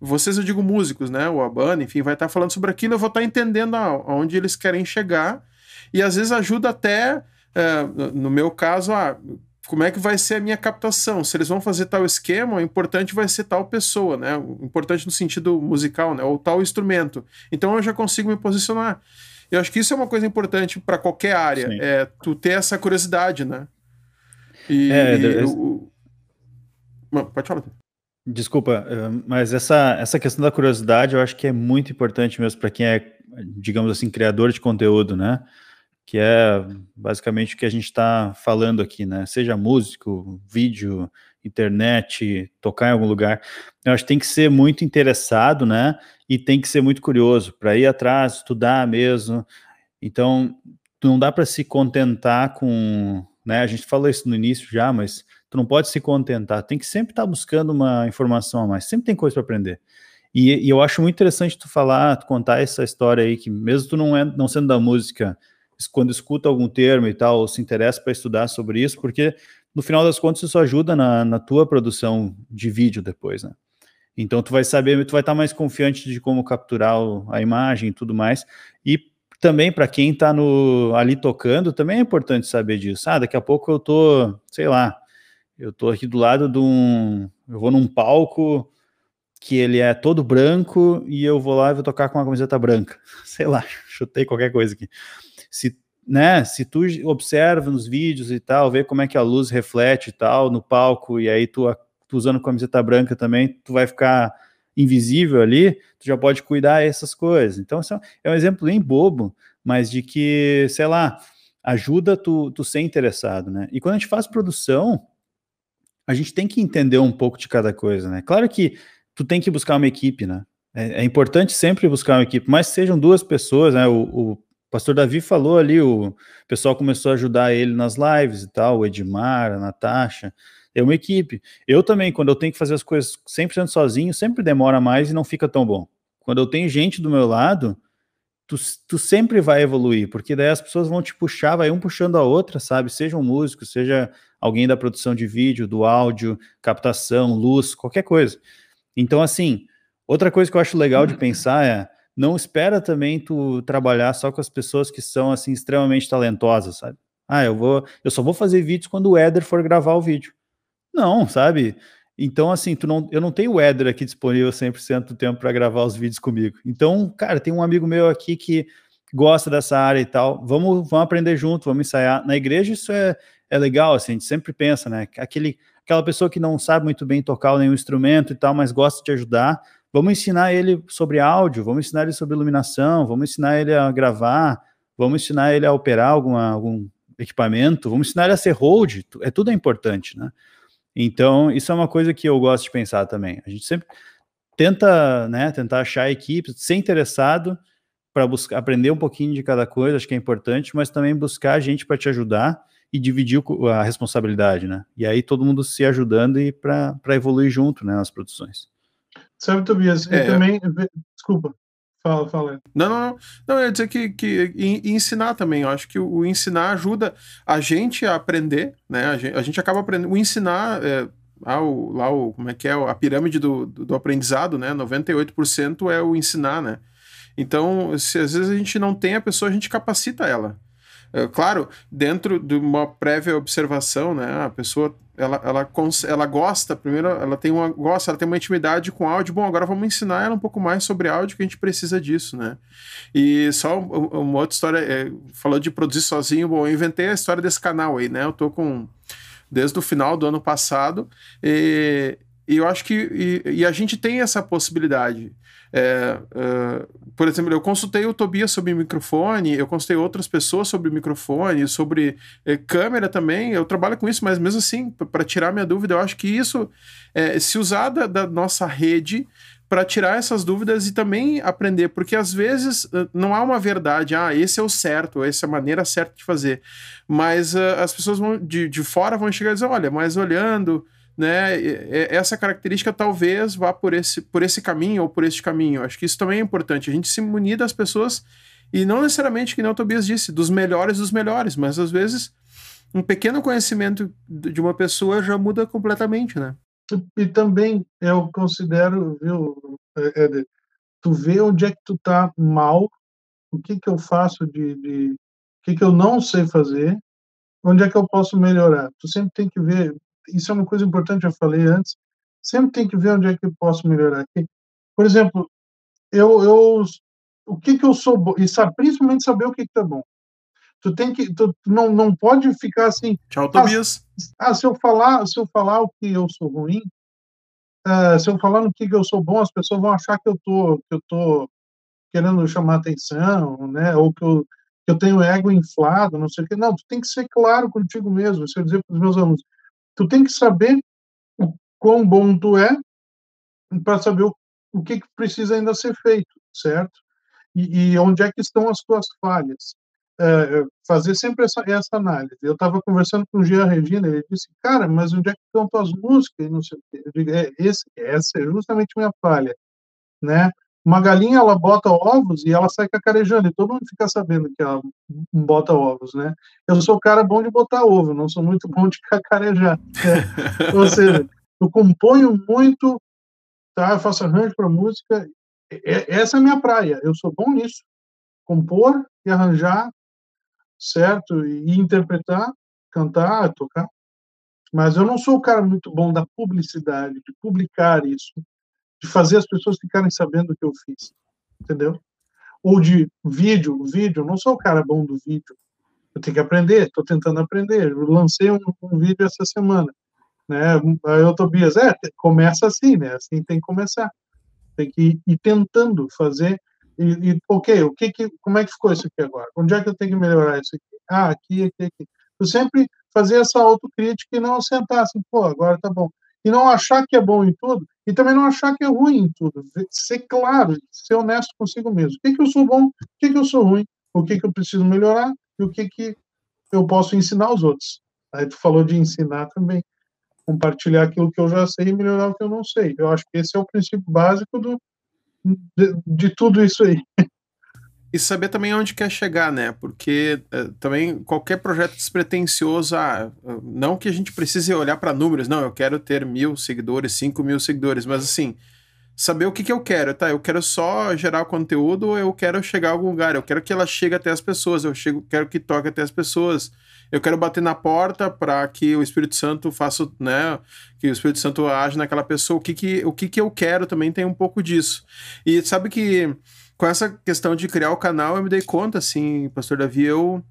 vocês eu digo músicos, né, o Abana, enfim, vai estar falando sobre aquilo, eu vou estar entendendo aonde eles querem chegar, e às vezes ajuda até, é, no meu caso, a como é que vai ser a minha captação? Se eles vão fazer tal esquema, o importante vai ser tal pessoa, né? O importante no sentido musical, né? Ou tal instrumento. Então eu já consigo me posicionar. Eu acho que isso é uma coisa importante para qualquer área, Sim. é tu ter essa curiosidade, né? E, é, e eu... pode falar. Desculpa, eh, mas essa, essa questão da curiosidade eu acho que é muito importante mesmo para quem é, digamos assim, criador de conteúdo, né? Que é basicamente o que a gente está falando aqui, né? Seja músico, vídeo, internet, tocar em algum lugar. Eu acho que tem que ser muito interessado, né? E tem que ser muito curioso para ir atrás, estudar mesmo. Então, não dá para se contentar com, né? A gente falou isso no início já, mas tu não pode se contentar. Tem que sempre estar tá buscando uma informação a mais. Sempre tem coisa para aprender. E, e, eu acho muito interessante tu falar, tu contar essa história aí que mesmo tu não é, não sendo da música, quando escuta algum termo e tal, se interessa para estudar sobre isso, porque no final das contas isso ajuda na, na tua produção de vídeo depois, né? Então tu vai saber, tu vai estar mais confiante de como capturar o, a imagem e tudo mais. E também para quem está ali tocando, também é importante saber disso. Ah, daqui a pouco eu tô, sei lá, eu tô aqui do lado de um, eu vou num palco que ele é todo branco e eu vou lá e vou tocar com uma camiseta branca. Sei lá, chutei qualquer coisa aqui. Se né, se tu observa nos vídeos e tal, vê como é que a luz reflete e tal no palco, e aí tu, tu usando camiseta branca também, tu vai ficar invisível ali, tu já pode cuidar essas coisas. Então, é, é um exemplo bem bobo, mas de que, sei lá, ajuda tu, tu ser interessado, né? E quando a gente faz produção, a gente tem que entender um pouco de cada coisa, né? Claro que tu tem que buscar uma equipe, né? É, é importante sempre buscar uma equipe, mas sejam duas pessoas, né? O, o pastor Davi falou ali, o pessoal começou a ajudar ele nas lives e tal, o Edmar, a Natasha, é uma equipe. Eu também, quando eu tenho que fazer as coisas 100% sozinho, sempre demora mais e não fica tão bom. Quando eu tenho gente do meu lado, tu, tu sempre vai evoluir, porque daí as pessoas vão te puxar, vai um puxando a outra, sabe? Seja um músico, seja alguém da produção de vídeo, do áudio, captação, luz, qualquer coisa. Então, assim, outra coisa que eu acho legal de pensar é, não espera também tu trabalhar só com as pessoas que são assim extremamente talentosas, sabe? Ah, eu vou, eu só vou fazer vídeos quando o Éder for gravar o vídeo. Não, sabe? Então, assim, tu não, eu não tenho o Éder aqui disponível 100% do tempo para gravar os vídeos comigo. Então, cara, tem um amigo meu aqui que gosta dessa área e tal. Vamos, vamos aprender junto, vamos ensaiar. Na igreja isso é, é legal, assim, a gente sempre pensa, né? Aquele, aquela pessoa que não sabe muito bem tocar nenhum instrumento e tal, mas gosta de ajudar. Vamos ensinar ele sobre áudio, vamos ensinar ele sobre iluminação, vamos ensinar ele a gravar, vamos ensinar ele a operar alguma, algum equipamento, vamos ensinar ele a ser hold, é tudo é importante, né? Então, isso é uma coisa que eu gosto de pensar também. A gente sempre tenta, né, tentar achar equipes, ser interessado para buscar aprender um pouquinho de cada coisa, acho que é importante, mas também buscar gente para te ajudar e dividir a responsabilidade, né? E aí todo mundo se ajudando e para evoluir junto, né, nas produções. Sabe, Tobias, é, também, desculpa, Fala, fala. Não, não, não. Não, eu ia dizer que, que e, ensinar também. Eu acho que o, o, ensinar ajuda a gente a aprender, né? A gente, a gente acaba aprendendo. O ensinar. É, ah, o, lá o, como é que é? A pirâmide do, do, do aprendizado, né? 98% é o ensinar, né? Então, se às vezes a gente não tem a pessoa, a gente capacita ela. É, claro, dentro de uma prévia observação, né? A pessoa ela, ela, ela gosta, primeiro, ela tem uma gosta, ela tem uma intimidade com áudio. Bom, agora vamos ensinar ela um pouco mais sobre áudio, que a gente precisa disso, né? E só uma outra história, é, falou de produzir sozinho. Bom, eu inventei a história desse canal aí, né? Eu tô com desde o final do ano passado e, e eu acho que e, e a gente tem essa possibilidade. É, uh, por exemplo, eu consultei o Tobias sobre microfone, eu consultei outras pessoas sobre microfone, sobre eh, câmera também. Eu trabalho com isso, mas mesmo assim, para tirar minha dúvida, eu acho que isso, é, se usar da, da nossa rede para tirar essas dúvidas e também aprender, porque às vezes não há uma verdade, ah, esse é o certo, essa é a maneira certa de fazer, mas uh, as pessoas vão, de, de fora vão chegar e dizer, olha, mas olhando né? Essa característica talvez vá por esse, por esse caminho ou por este caminho. Acho que isso também é importante. A gente se munir das pessoas e não necessariamente, que nem o Tobias disse, dos melhores dos melhores, mas às vezes um pequeno conhecimento de uma pessoa já muda completamente, né? E também eu considero, viu, Éder, tu vê onde é que tu tá mal, o que que eu faço de, de o que que eu não sei fazer, onde é que eu posso melhorar. Tu sempre tem que ver, isso é uma coisa importante, eu falei antes, sempre tem que ver onde é que eu posso melhorar. Aqui. Por exemplo, eu, eu o que que eu sou bom, e sabe, principalmente saber o que que tá bom. Tu tem que, tu não, não pode ficar assim. Tchau, Tobias. Ah, ah, se eu falar, se eu falar o que eu sou ruim, uh, se eu falar no que, que eu sou bom, as pessoas vão achar que eu tô, que eu tô querendo chamar atenção, né? Ou que eu, que eu tenho ego inflado, não sei o que. Não, tu tem que ser claro contigo mesmo. Se eu dizer para os meus alunos, tu tem que saber o quão bom tu é para saber o, o que, que, precisa ainda ser feito, certo? E, e, onde é que estão as tuas falhas. É, fazer sempre essa, essa análise. Eu estava conversando com o Jean Regina, ele disse, cara, mas onde é que estão tuas músicas? Não sei o quê. Eu digo, é, esse, essa é justamente minha falha, né? Uma galinha, ela bota ovos e ela sai cacarejando, e todo mundo fica sabendo que ela bota ovos, né? Eu sou o cara bom de botar ovo, não sou muito bom de cacarejar. Né? Ou seja, eu componho muito, tá? Eu faço arranjo para música, essa é a minha praia, eu sou bom nisso. Compor e arranjar, certo? E interpretar, cantar, tocar. Mas eu não sou o cara muito bom da publicidade, de publicar isso de fazer as pessoas ficarem sabendo o que eu fiz, entendeu? Ou de vídeo, vídeo, não sou o cara bom do vídeo, eu tenho que aprender, estou tentando aprender, eu lancei um, um, vídeo essa semana, né, aí o Tobias, é, começa assim, né, assim tem que começar, tem que ir, tentando fazer, e, e, ok, o que que, como é que ficou isso aqui agora? Onde é que eu tenho que melhorar isso aqui? Ah, aqui, aqui, aqui. Eu sempre fazer essa autocrítica e não sentar assim, pô, agora tá bom e não achar que é bom em tudo e também não achar que é ruim em tudo. Ser claro, ser honesto consigo mesmo. O que, que eu sou bom, o que, que eu sou ruim, o que, que eu preciso melhorar e o que, que eu posso ensinar aos outros. Aí tu falou de ensinar também, compartilhar aquilo que eu já sei e melhorar o que eu não sei. Eu acho que esse é o princípio básico do, de, de tudo isso aí. e saber também onde quer chegar, né? Porque é, também qualquer projeto despretensioso, ah, não que a gente precise olhar para números, não, eu quero ter mil seguidores, cinco mil seguidores, mas assim, saber o que, que eu quero. Tá, eu quero só gerar conteúdo ou eu quero chegar a algum lugar? Eu quero que ela chegue até as pessoas, eu chego, quero que toque até as pessoas. Eu quero bater na porta para que o Espírito Santo faça, né, que o Espírito Santo age naquela pessoa. O que que, o que que eu quero também tem um pouco disso. E sabe que com essa questão de criar o canal, eu me dei conta, assim, Pastor Davi, eu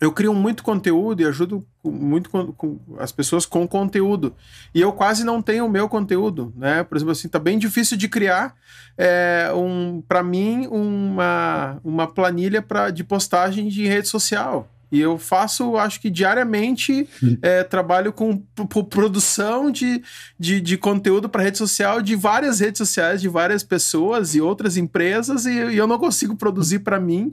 eu crio muito conteúdo e ajudo muito com, com, as pessoas com conteúdo. E eu quase não tenho o meu conteúdo, né? Por exemplo, assim, tá bem difícil de criar é, um, para mim uma, uma planilha pra, de postagem de rede social. E eu faço, acho que diariamente, é, trabalho com produção de, de, de conteúdo para rede social de várias redes sociais, de várias pessoas e outras empresas, e, e eu não consigo produzir para mim.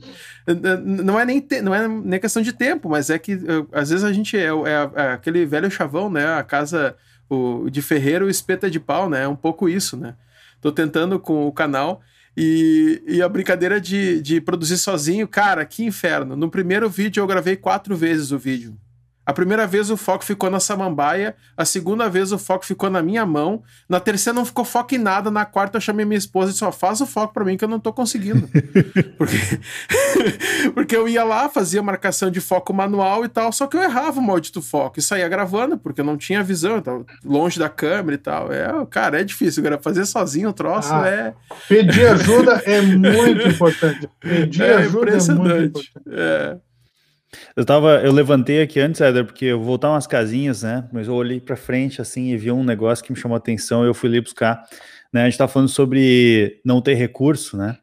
Não é nem, te, não é nem questão de tempo, mas é que eu, às vezes a gente é, é, é, aquele velho chavão, né? A casa o, de ferreiro, o espeta de pau, né? É um pouco isso, né? Tô tentando com o canal e, e a brincadeira de, de produzir sozinho, cara, que inferno. No primeiro vídeo eu gravei quatro vezes o vídeo. A primeira vez o foco ficou na samambaia, a segunda vez o foco ficou na minha mão, na terceira não ficou foco em nada, na quarta eu chamei minha esposa e disse, ó, faz o foco para mim que eu não tô conseguindo. porque... porque eu ia lá, fazia marcação de foco manual e tal, só que eu errava o maldito foco e saía gravando, porque eu não tinha visão, eu tava longe da câmera e tal. É, cara, é difícil, cara, fazer sozinho o troço ah, é... Pedir ajuda é muito importante. Pedir é ajuda é muito importante. É. Eu tava, eu levantei aqui antes, Éder, porque eu vou voltar umas casinhas, né? Mas eu olhei para frente assim e vi um negócio que me chamou a atenção e eu fui ali buscar. Né? A gente tá falando sobre não ter recurso, né?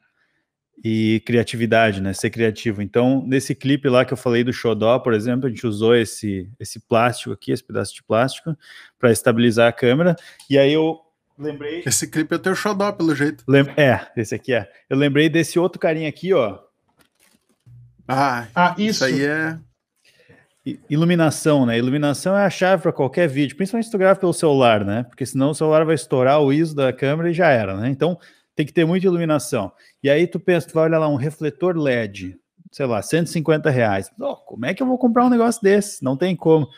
E criatividade, né? Ser criativo. Então, nesse clipe lá que eu falei do Xodó, por exemplo, a gente usou esse, esse plástico aqui, esse pedaço de plástico, para estabilizar a câmera. E aí eu lembrei. Esse clipe é o teu Xodó, pelo jeito. Lem... É, esse aqui é. Eu lembrei desse outro carinha aqui, ó ah, ah isso. isso aí é. Iluminação, né? Iluminação é a chave para qualquer vídeo, principalmente se tu grava pelo celular, né? Porque senão o celular vai estourar o ISO da câmera e já era, né? Então tem que ter muita iluminação. E aí tu pensa, tu vai olhar lá um refletor LED, sei lá, 150 reais. Oh, como é que eu vou comprar um negócio desse? Não tem como.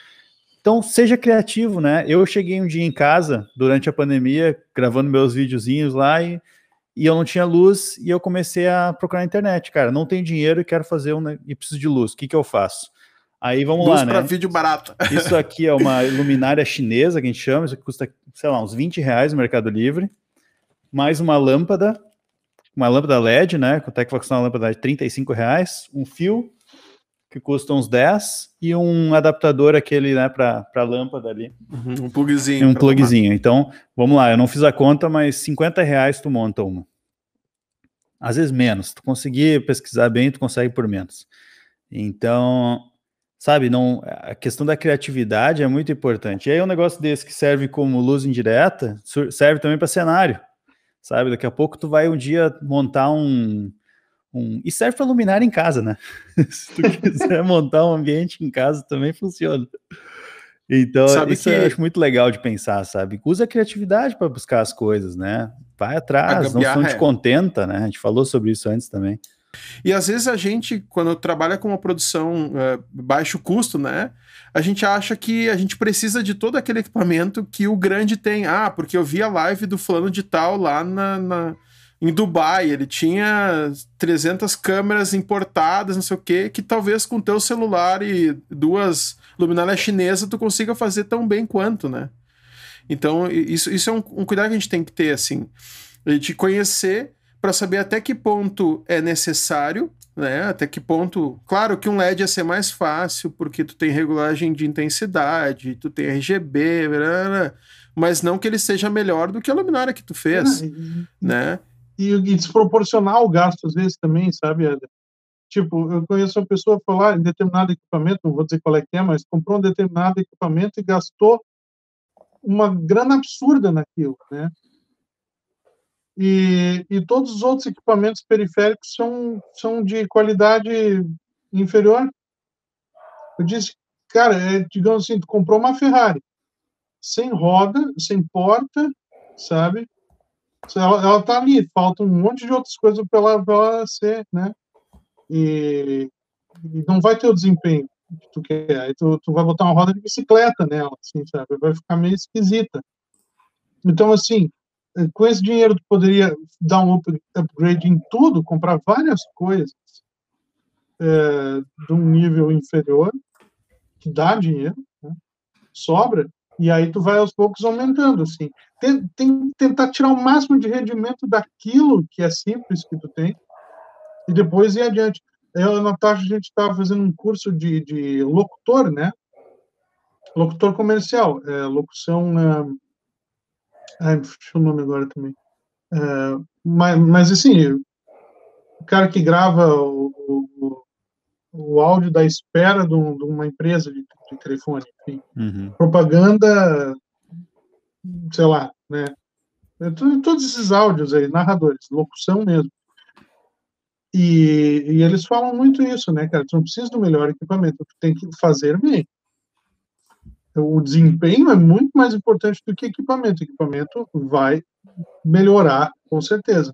Então seja criativo, né? Eu cheguei um dia em casa durante a pandemia, gravando meus videozinhos lá e e eu não tinha luz e eu comecei a procurar na internet, cara, não tenho dinheiro e quero fazer um e preciso de luz, o que que eu faço? Aí vamos luz lá, né? vídeo barato. Isso aqui é uma luminária chinesa que a gente chama, isso aqui custa, sei lá, uns 20 reais no Mercado Livre, mais uma lâmpada, uma lâmpada LED, né? Quanto é que vai custar uma lâmpada de 35 reais, um fio que custa uns 10 e um adaptador aquele, né, para lâmpada ali. Uhum, um plugzinho. Um plugzinho. Então, vamos lá, eu não fiz a conta, mas 50 reais tu monta uma. Às vezes menos. Tu conseguir pesquisar bem, tu consegue por menos. Então, sabe, não, a questão da criatividade é muito importante. E aí um negócio desse que serve como luz indireta, serve também para cenário. Sabe, daqui a pouco tu vai um dia montar um um, e serve para luminária em casa, né? Se tu quiser montar um ambiente em casa, também funciona. Então, sabe isso que... eu acho muito legal de pensar, sabe? Usa a criatividade para buscar as coisas, né? Vai atrás, não, te é. contenta, né? A gente falou sobre isso antes também. E às vezes a gente, quando trabalha com uma produção uh, baixo custo, né? A gente acha que a gente precisa de todo aquele equipamento que o grande tem. Ah, porque eu vi a live do fulano de tal lá na, na em Dubai, ele tinha 300 câmeras importadas, não sei o que, que talvez com teu celular e duas luminárias chinesas tu consiga fazer tão bem quanto, né? Então, isso, isso é um, um cuidado que a gente tem que ter, assim, a gente conhecer para saber até que ponto é necessário, né? Até que ponto. Claro que um LED ia ser mais fácil, porque tu tem regulagem de intensidade, tu tem RGB, mas não que ele seja melhor do que a luminária que tu fez, é, né? E, e desproporcionar o gasto às vezes também, sabe? Tipo, eu conheço uma pessoa falar em determinado equipamento, não vou dizer qual é que é, mas comprou um determinado equipamento e gastou uma grana absurda naquilo, né? E, e todos os outros equipamentos periféricos são, são de qualidade inferior. Eu disse, cara, é, digamos assim, tu comprou uma Ferrari sem roda, sem porta, sabe? Ela, ela tá ali, falta um monte de outras coisas para ela, ela ser, né? E, e, não vai ter o desempenho que tu quer. Aí tu, tu vai botar uma roda de bicicleta nela, assim, sabe? Vai ficar meio esquisita. Então, assim, com esse dinheiro tu poderia dar um upgrade em tudo, comprar várias coisas é, de um nível inferior, que dá dinheiro, né? sobra, e aí tu vai aos poucos aumentando, assim. Tem, tem que tentar tirar o máximo de rendimento daquilo que é simples que tu tem, e depois ir adiante. Eu Natasha, a gente estava fazendo um curso de, de locutor, né? Locutor comercial, é, locução... É, ai, deixa o nome agora também. É, mas, mas, assim, o cara que grava o, o, o áudio da espera de, um, de uma empresa de, telefone, enfim. Uhum. Propaganda, sei lá, né? Todos esses áudios aí, narradores, locução mesmo. E, e, eles falam muito isso, né, cara? Tu não precisa do melhor equipamento, tu tem que fazer bem. O desempenho é muito mais importante do que equipamento. O equipamento vai melhorar, com certeza,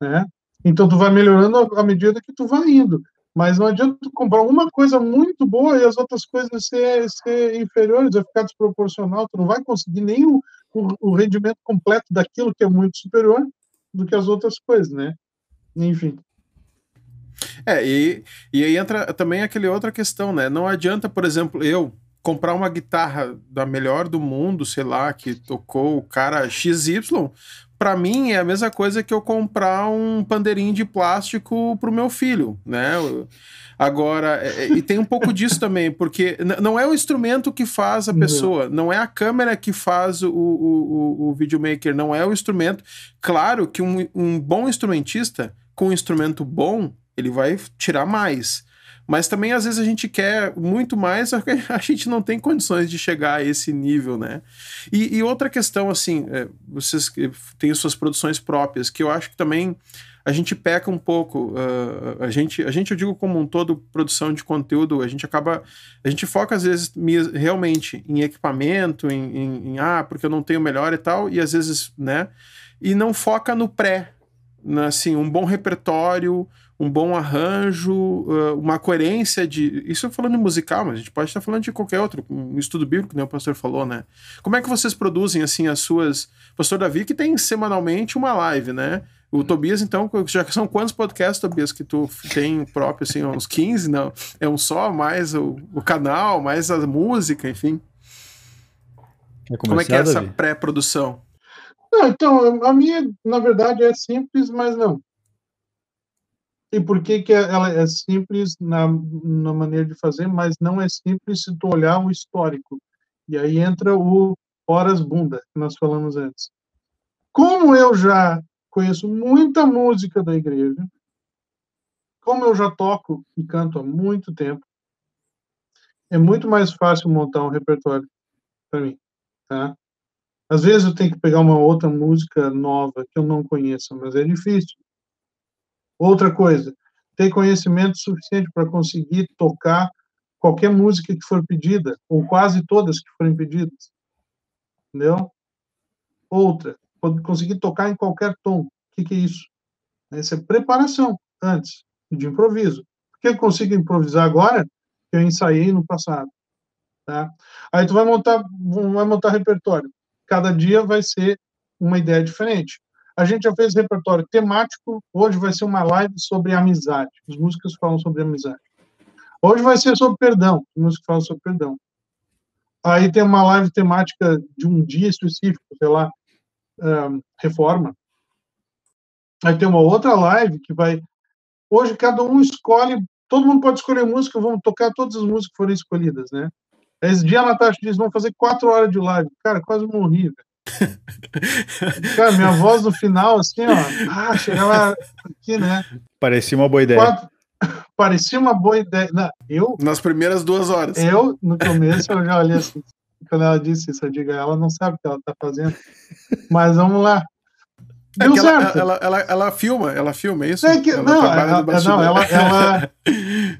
né? Então, tu vai melhorando à medida que tu vai indo. Mas não adianta comprar uma coisa muito boa e as outras coisas ser, ser inferiores, vai ficar desproporcional. Tu não vai conseguir nem o, o, o rendimento completo daquilo que é muito superior do que as outras coisas, né? Enfim. É, e, e aí entra também aquele outra questão, né? Não adianta, por exemplo, eu comprar uma guitarra da melhor do mundo, sei lá, que tocou o cara XY, para mim é a mesma coisa que eu comprar um pandeirinho de plástico pro meu filho, né? Agora, é, é, e tem um pouco disso também, porque não é o instrumento que faz a pessoa, não, não é a câmera que faz o, o, o, o videomaker, não é o instrumento. Claro que um, um bom instrumentista, com um instrumento bom, ele vai tirar mais. Mas também, às vezes, a gente quer muito mais, a gente não tem condições de chegar a esse nível, né? E, e outra questão, assim, é, vocês têm suas produções próprias, que eu acho que também a gente peca um pouco. Uh, a, gente, a gente, eu digo como um todo, produção de conteúdo, a gente acaba. A gente foca, às vezes, realmente em equipamento, em, em, em ah, porque eu não tenho melhor e tal, e às vezes, né? E não foca no pré. Assim, um bom repertório, um bom arranjo, uma coerência de. Isso falando em musical, mas a gente pode estar falando de qualquer outro, um estudo bíblico, né? O pastor falou, né? Como é que vocês produzem, assim, as suas. Pastor Davi, que tem semanalmente uma live, né? O Tobias, então, já são quantos podcasts, Tobias, que tu tem próprio, assim, uns 15, não? É um só, mais o, o canal, mais a música, enfim. Como é que é essa pré-produção? então, a minha, na verdade, é simples, mas não. E por que, que ela é simples na, na maneira de fazer, mas não é simples se tu olhar o histórico. E aí entra o horas bunda, que nós falamos antes. Como eu já conheço muita música da igreja, como eu já toco e canto há muito tempo, é muito mais fácil montar um repertório para mim, tá? Às vezes eu tenho que pegar uma outra música nova que eu não conheço, mas é difícil. Outra coisa, ter conhecimento suficiente para conseguir tocar qualquer música que for pedida, ou quase todas que forem pedidas. Entendeu? Outra, conseguir tocar em qualquer tom. O que, que é isso? Essa é preparação antes, de improviso. Por que eu consigo improvisar agora? Que eu ensaiei no passado. Tá? Aí tu vai montar, vai montar repertório. Cada dia vai ser uma ideia diferente. A gente já fez repertório temático, hoje vai ser uma live sobre amizade. As músicas falam sobre amizade. Hoje vai ser sobre perdão, as músicas falam sobre perdão. Aí tem uma live temática de um dia específico, sei lá, um, reforma. Aí tem uma outra live que vai. Hoje cada um escolhe, todo mundo pode escolher música, vamos tocar todas as músicas que forem escolhidas, né? Esse dia a Natasha diz: vamos fazer quatro horas de live. Cara, quase morri, velho. Cara, minha voz no final, assim, ó. Ah, chegava aqui, né? Parecia uma boa ideia. Quatro... Parecia uma boa ideia. Não, eu. Nas primeiras duas horas. Eu, no começo, eu já olhei assim. Quando ela disse isso, eu digo, ela não sabe o que ela tá fazendo. Mas vamos lá. É ela, ela, ela, ela, filma, ela filma, é isso? É que, ela não, ela, não ela, ela,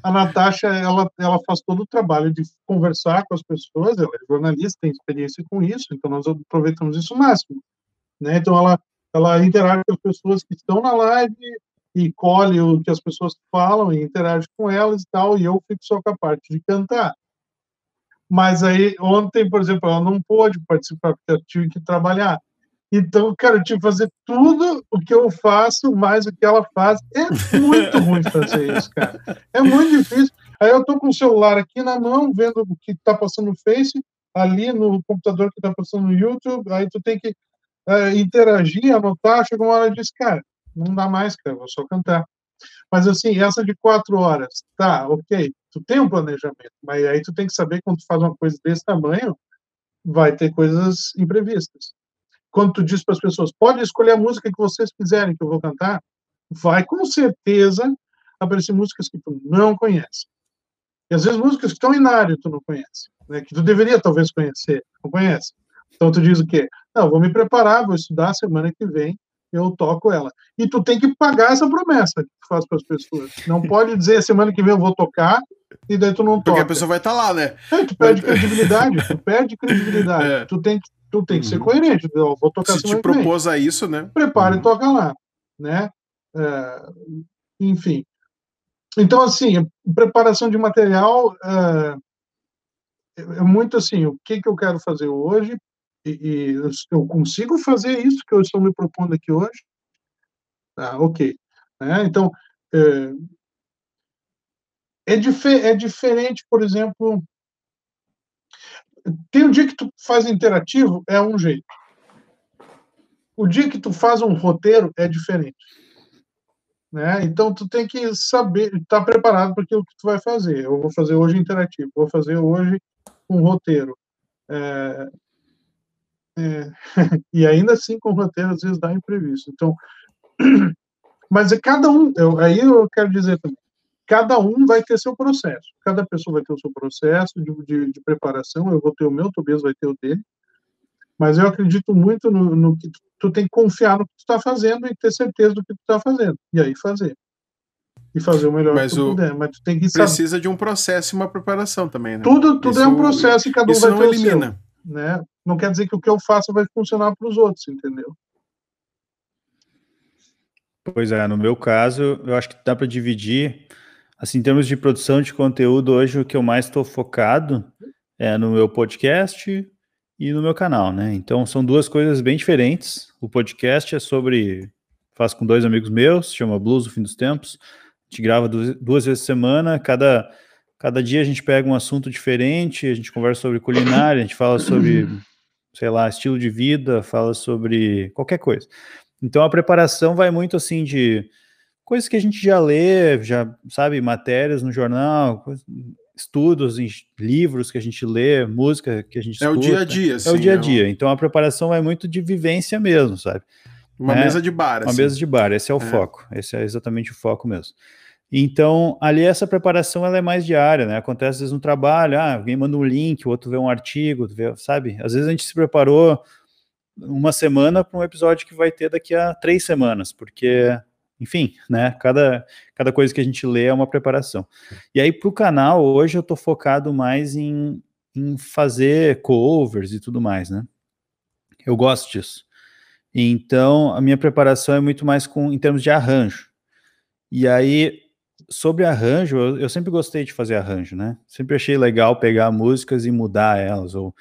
a Natasha, ela, ela faz todo o trabalho de conversar com as pessoas, ela é jornalista, tem experiência com isso, então nós aproveitamos isso o máximo. Né? Então ela, ela interage com as pessoas que estão na live e colhe o que as pessoas falam e interage com elas e tal, e eu fico só com a parte de cantar. Mas aí, ontem, por exemplo, ela não pôde participar porque eu tive que trabalhar. Então, cara, eu tive que fazer tudo o que eu faço, mais o que ela faz. É muito ruim fazer isso, cara. É muito difícil. Aí eu tô com o celular aqui na mão, vendo o que tá passando no Face, ali no computador que tá passando no YouTube, aí tu tem que é, interagir, anotar, chega uma hora e diz, cara, não dá mais, cara, vou só cantar. Mas assim, essa de quatro horas, tá, ok, tu tem um planejamento, mas aí tu tem que saber quando tu faz uma coisa desse tamanho, vai ter coisas imprevistas. Quando tu diz para as pessoas, pode escolher a música que vocês quiserem que eu vou cantar, vai com certeza aparecer músicas que tu não conhece. E às vezes músicas que estão em área tu não conhece, né? que tu deveria talvez conhecer, não conhece. Então tu diz o quê? Não, vou me preparar, vou estudar semana que vem, eu toco ela. E tu tem que pagar essa promessa que tu faz para as pessoas. Não pode dizer semana que vem eu vou tocar e daí tu não toca. Porque a pessoa vai estar tá lá, né? É, tu perde credibilidade, tu perde credibilidade. É. Tu tem que tu tem que ser uhum. coerente. Eu vou tocar Se te propôs a isso, né? Prepara uhum. e toca lá, né? É, enfim. Então, assim, preparação de material é, é, muito assim, o que, que eu quero fazer hoje e, e eu consigo fazer isso que eu estou me propondo aqui hoje? Ah, ok. Né? Então, é, é, dif é diferente, por exemplo, tem um dia que tu faz interativo, é um jeito. O dia que tu faz um roteiro é diferente. Né? Então tu tem que saber, estar tá preparado para aquilo que tu vai fazer. Eu vou fazer hoje interativo, vou fazer hoje um roteiro. É, é, e ainda assim com roteiro às vezes dá imprevisto. Então, mas é cada um. Eu, aí eu quero dizer também, cada um vai ter seu processo. Cada pessoa vai ter o seu processo de, de, de preparação. Eu vou ter o meu, o Tobias vai ter o dele. Mas eu acredito muito no, no que tu, tu, tem que confiar no que tu está fazendo e ter certeza do que tu está fazendo. E aí fazer. E fazer o melhor mas que tu o... puder. Mas tu tem que Precisa saber. de um processo e uma preparação também, né? Tudo, tudo é um processo e cada um vai não ter elimina. o seu. Né? Não quer dizer que o que eu faço vai funcionar para os outros, entendeu? Pois é, no meu caso, eu acho que dá para dividir Assim, em termos de produção de conteúdo, hoje o que eu mais estou focado é no meu podcast e no meu canal, né? Então são duas coisas bem diferentes. O podcast é sobre. Faço com dois amigos meus, chama Blues, o Fim dos Tempos. A gente grava duas, vezes por semana, cada, cada dia a gente pega um assunto diferente, a gente conversa sobre culinária, a gente fala sobre, sei lá, estilo de vida, fala sobre qualquer coisa. Então a preparação vai muito assim de coisas que a gente já lê, já sabe, matérias no jornal, estudos em livros que a gente lê, música que a gente escuta. É o dia a dia, sim, É o dia a dia. É Então a preparação é muito de vivência mesmo, sabe? Uma é, mesa de bar, Uma assim. mesa de bar, esse é o é. foco. Esse é exatamente o foco mesmo. Então, ali essa preparação ela é mais diária, né? Acontece às vezes no trabalho, ah, alguém manda um link, o outro vê um artigo, vê, sabe? Às vezes a gente se preparou uma semana para um episódio que vai ter daqui a três semanas, porque enfim, né? Cada, cada coisa que a gente lê é uma preparação. E aí, para o canal, hoje eu estou focado mais em, em fazer covers e tudo mais, né? Eu gosto disso. Então, a minha preparação é muito mais com em termos de arranjo. E aí, sobre arranjo, eu, eu sempre gostei de fazer arranjo, né? Sempre achei legal pegar músicas e mudar elas, ou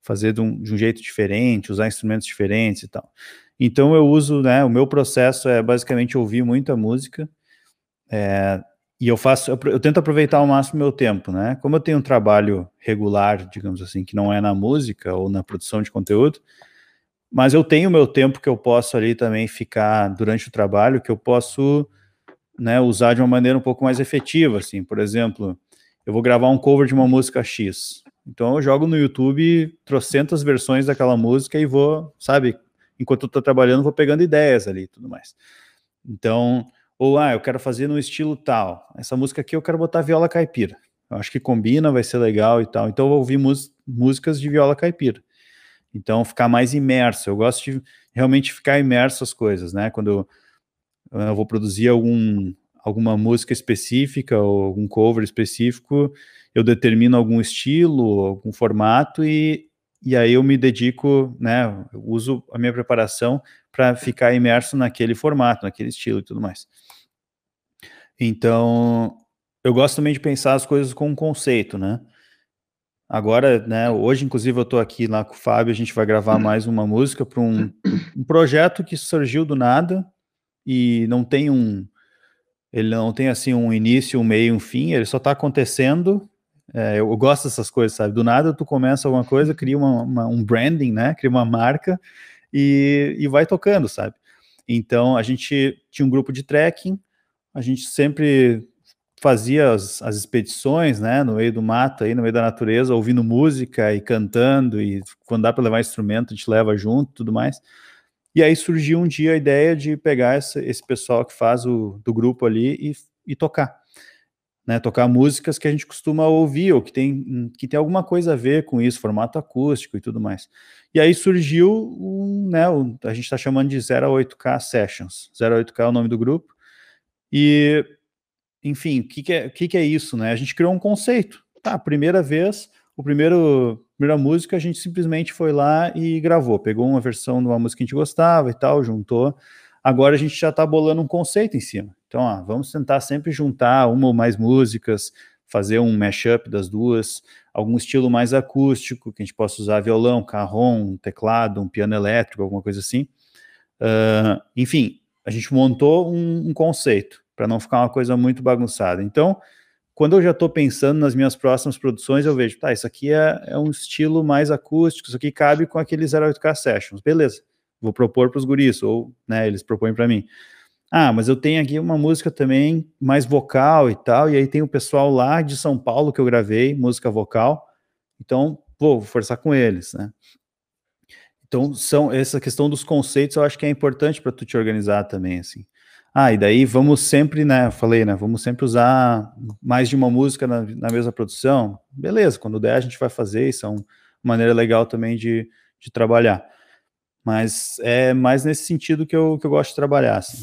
fazer de um, de um jeito diferente, usar instrumentos diferentes e tal. Então eu uso, né? O meu processo é basicamente ouvir muita música. É, e eu faço, eu, eu, tento aproveitar ao máximo meu tempo, né? Como eu tenho um trabalho regular, digamos assim, que não é na música ou na produção de conteúdo, mas eu tenho meu tempo que eu posso ali também ficar durante o trabalho, que eu posso né, usar de uma maneira um pouco mais efetiva, assim. Por exemplo, eu vou gravar um cover de uma música X. Então eu jogo no YouTube trocentas versões daquela música e vou, sabe, enquanto eu tô trabalhando, vou pegando ideias ali e tudo mais. Então, ou ah, eu quero fazer no estilo tal. Essa música aqui eu quero botar viola caipira. Eu acho que combina, vai ser legal e tal. Então eu vou ouvir músicas de viola caipira. Então ficar mais imerso. Eu gosto de realmente ficar imerso às coisas, né? Quando eu, eu vou produzir algum, alguma música específica ou algum cover específico, eu determino algum estilo, algum formato e e aí eu me dedico, né, uso a minha preparação para ficar imerso naquele formato, naquele estilo e tudo mais. Então, eu gosto também de pensar as coisas com um conceito, né? Agora, né, hoje, inclusive, eu estou aqui lá com o Fábio, a gente vai gravar mais uma música para um, um, projeto que surgiu do nada e não tem um. Ele não tem assim um início, um meio, um fim, ele só está acontecendo. É, eu gosto dessas coisas, sabe? Do nada tu começa alguma coisa, cria uma, uma, um branding, né? Cria uma marca e, e vai tocando, sabe? Então a gente tinha um grupo de trekking, a gente sempre fazia as, as, expedições, né, no meio do mato, aí no meio da natureza, ouvindo música e cantando, e quando dá para levar instrumento, a gente leva junto, tudo mais. E aí surgiu um dia a ideia de pegar esse, esse pessoal que faz o do grupo ali e, e tocar, né, tocar músicas que a gente costuma ouvir ou que tem que tem alguma coisa a ver com isso, formato acústico e tudo mais. E aí surgiu um, né, um, a gente está chamando de 08K Sessions. 08K é o nome do grupo. E enfim, o que, que, é, que, que é isso, né? A gente criou um conceito. Tá, primeira vez, o primeiro primeira música a gente simplesmente foi lá e gravou, pegou uma versão de uma música que a gente gostava e tal, juntou. Agora a gente já está bolando um conceito em cima. Então, ó, vamos tentar sempre juntar uma ou mais músicas, fazer um mashup das duas, algum estilo mais acústico, que a gente possa usar violão, carrom, um teclado, um piano elétrico, alguma coisa assim. Uh, enfim, a gente montou um, um conceito para não ficar uma coisa muito bagunçada. Então, quando eu já estou pensando nas minhas próximas produções, eu vejo, tá, isso aqui é, é um estilo mais acústico, isso aqui cabe com aqueles 08K Sessions, beleza, vou propor para os guris, ou né, eles propõem para mim. Ah, mas eu tenho aqui uma música também mais vocal e tal, e aí tem o pessoal lá de São Paulo que eu gravei, música vocal, então, vou forçar com eles, né? Então, são essa questão dos conceitos, eu acho que é importante para tu te organizar também, assim. Ah, e daí vamos sempre, né? Falei, né? Vamos sempre usar mais de uma música na, na mesma produção. Beleza, quando der a gente vai fazer, isso é uma maneira legal também de, de trabalhar. Mas é mais nesse sentido que eu, que eu gosto de trabalhar. Assim.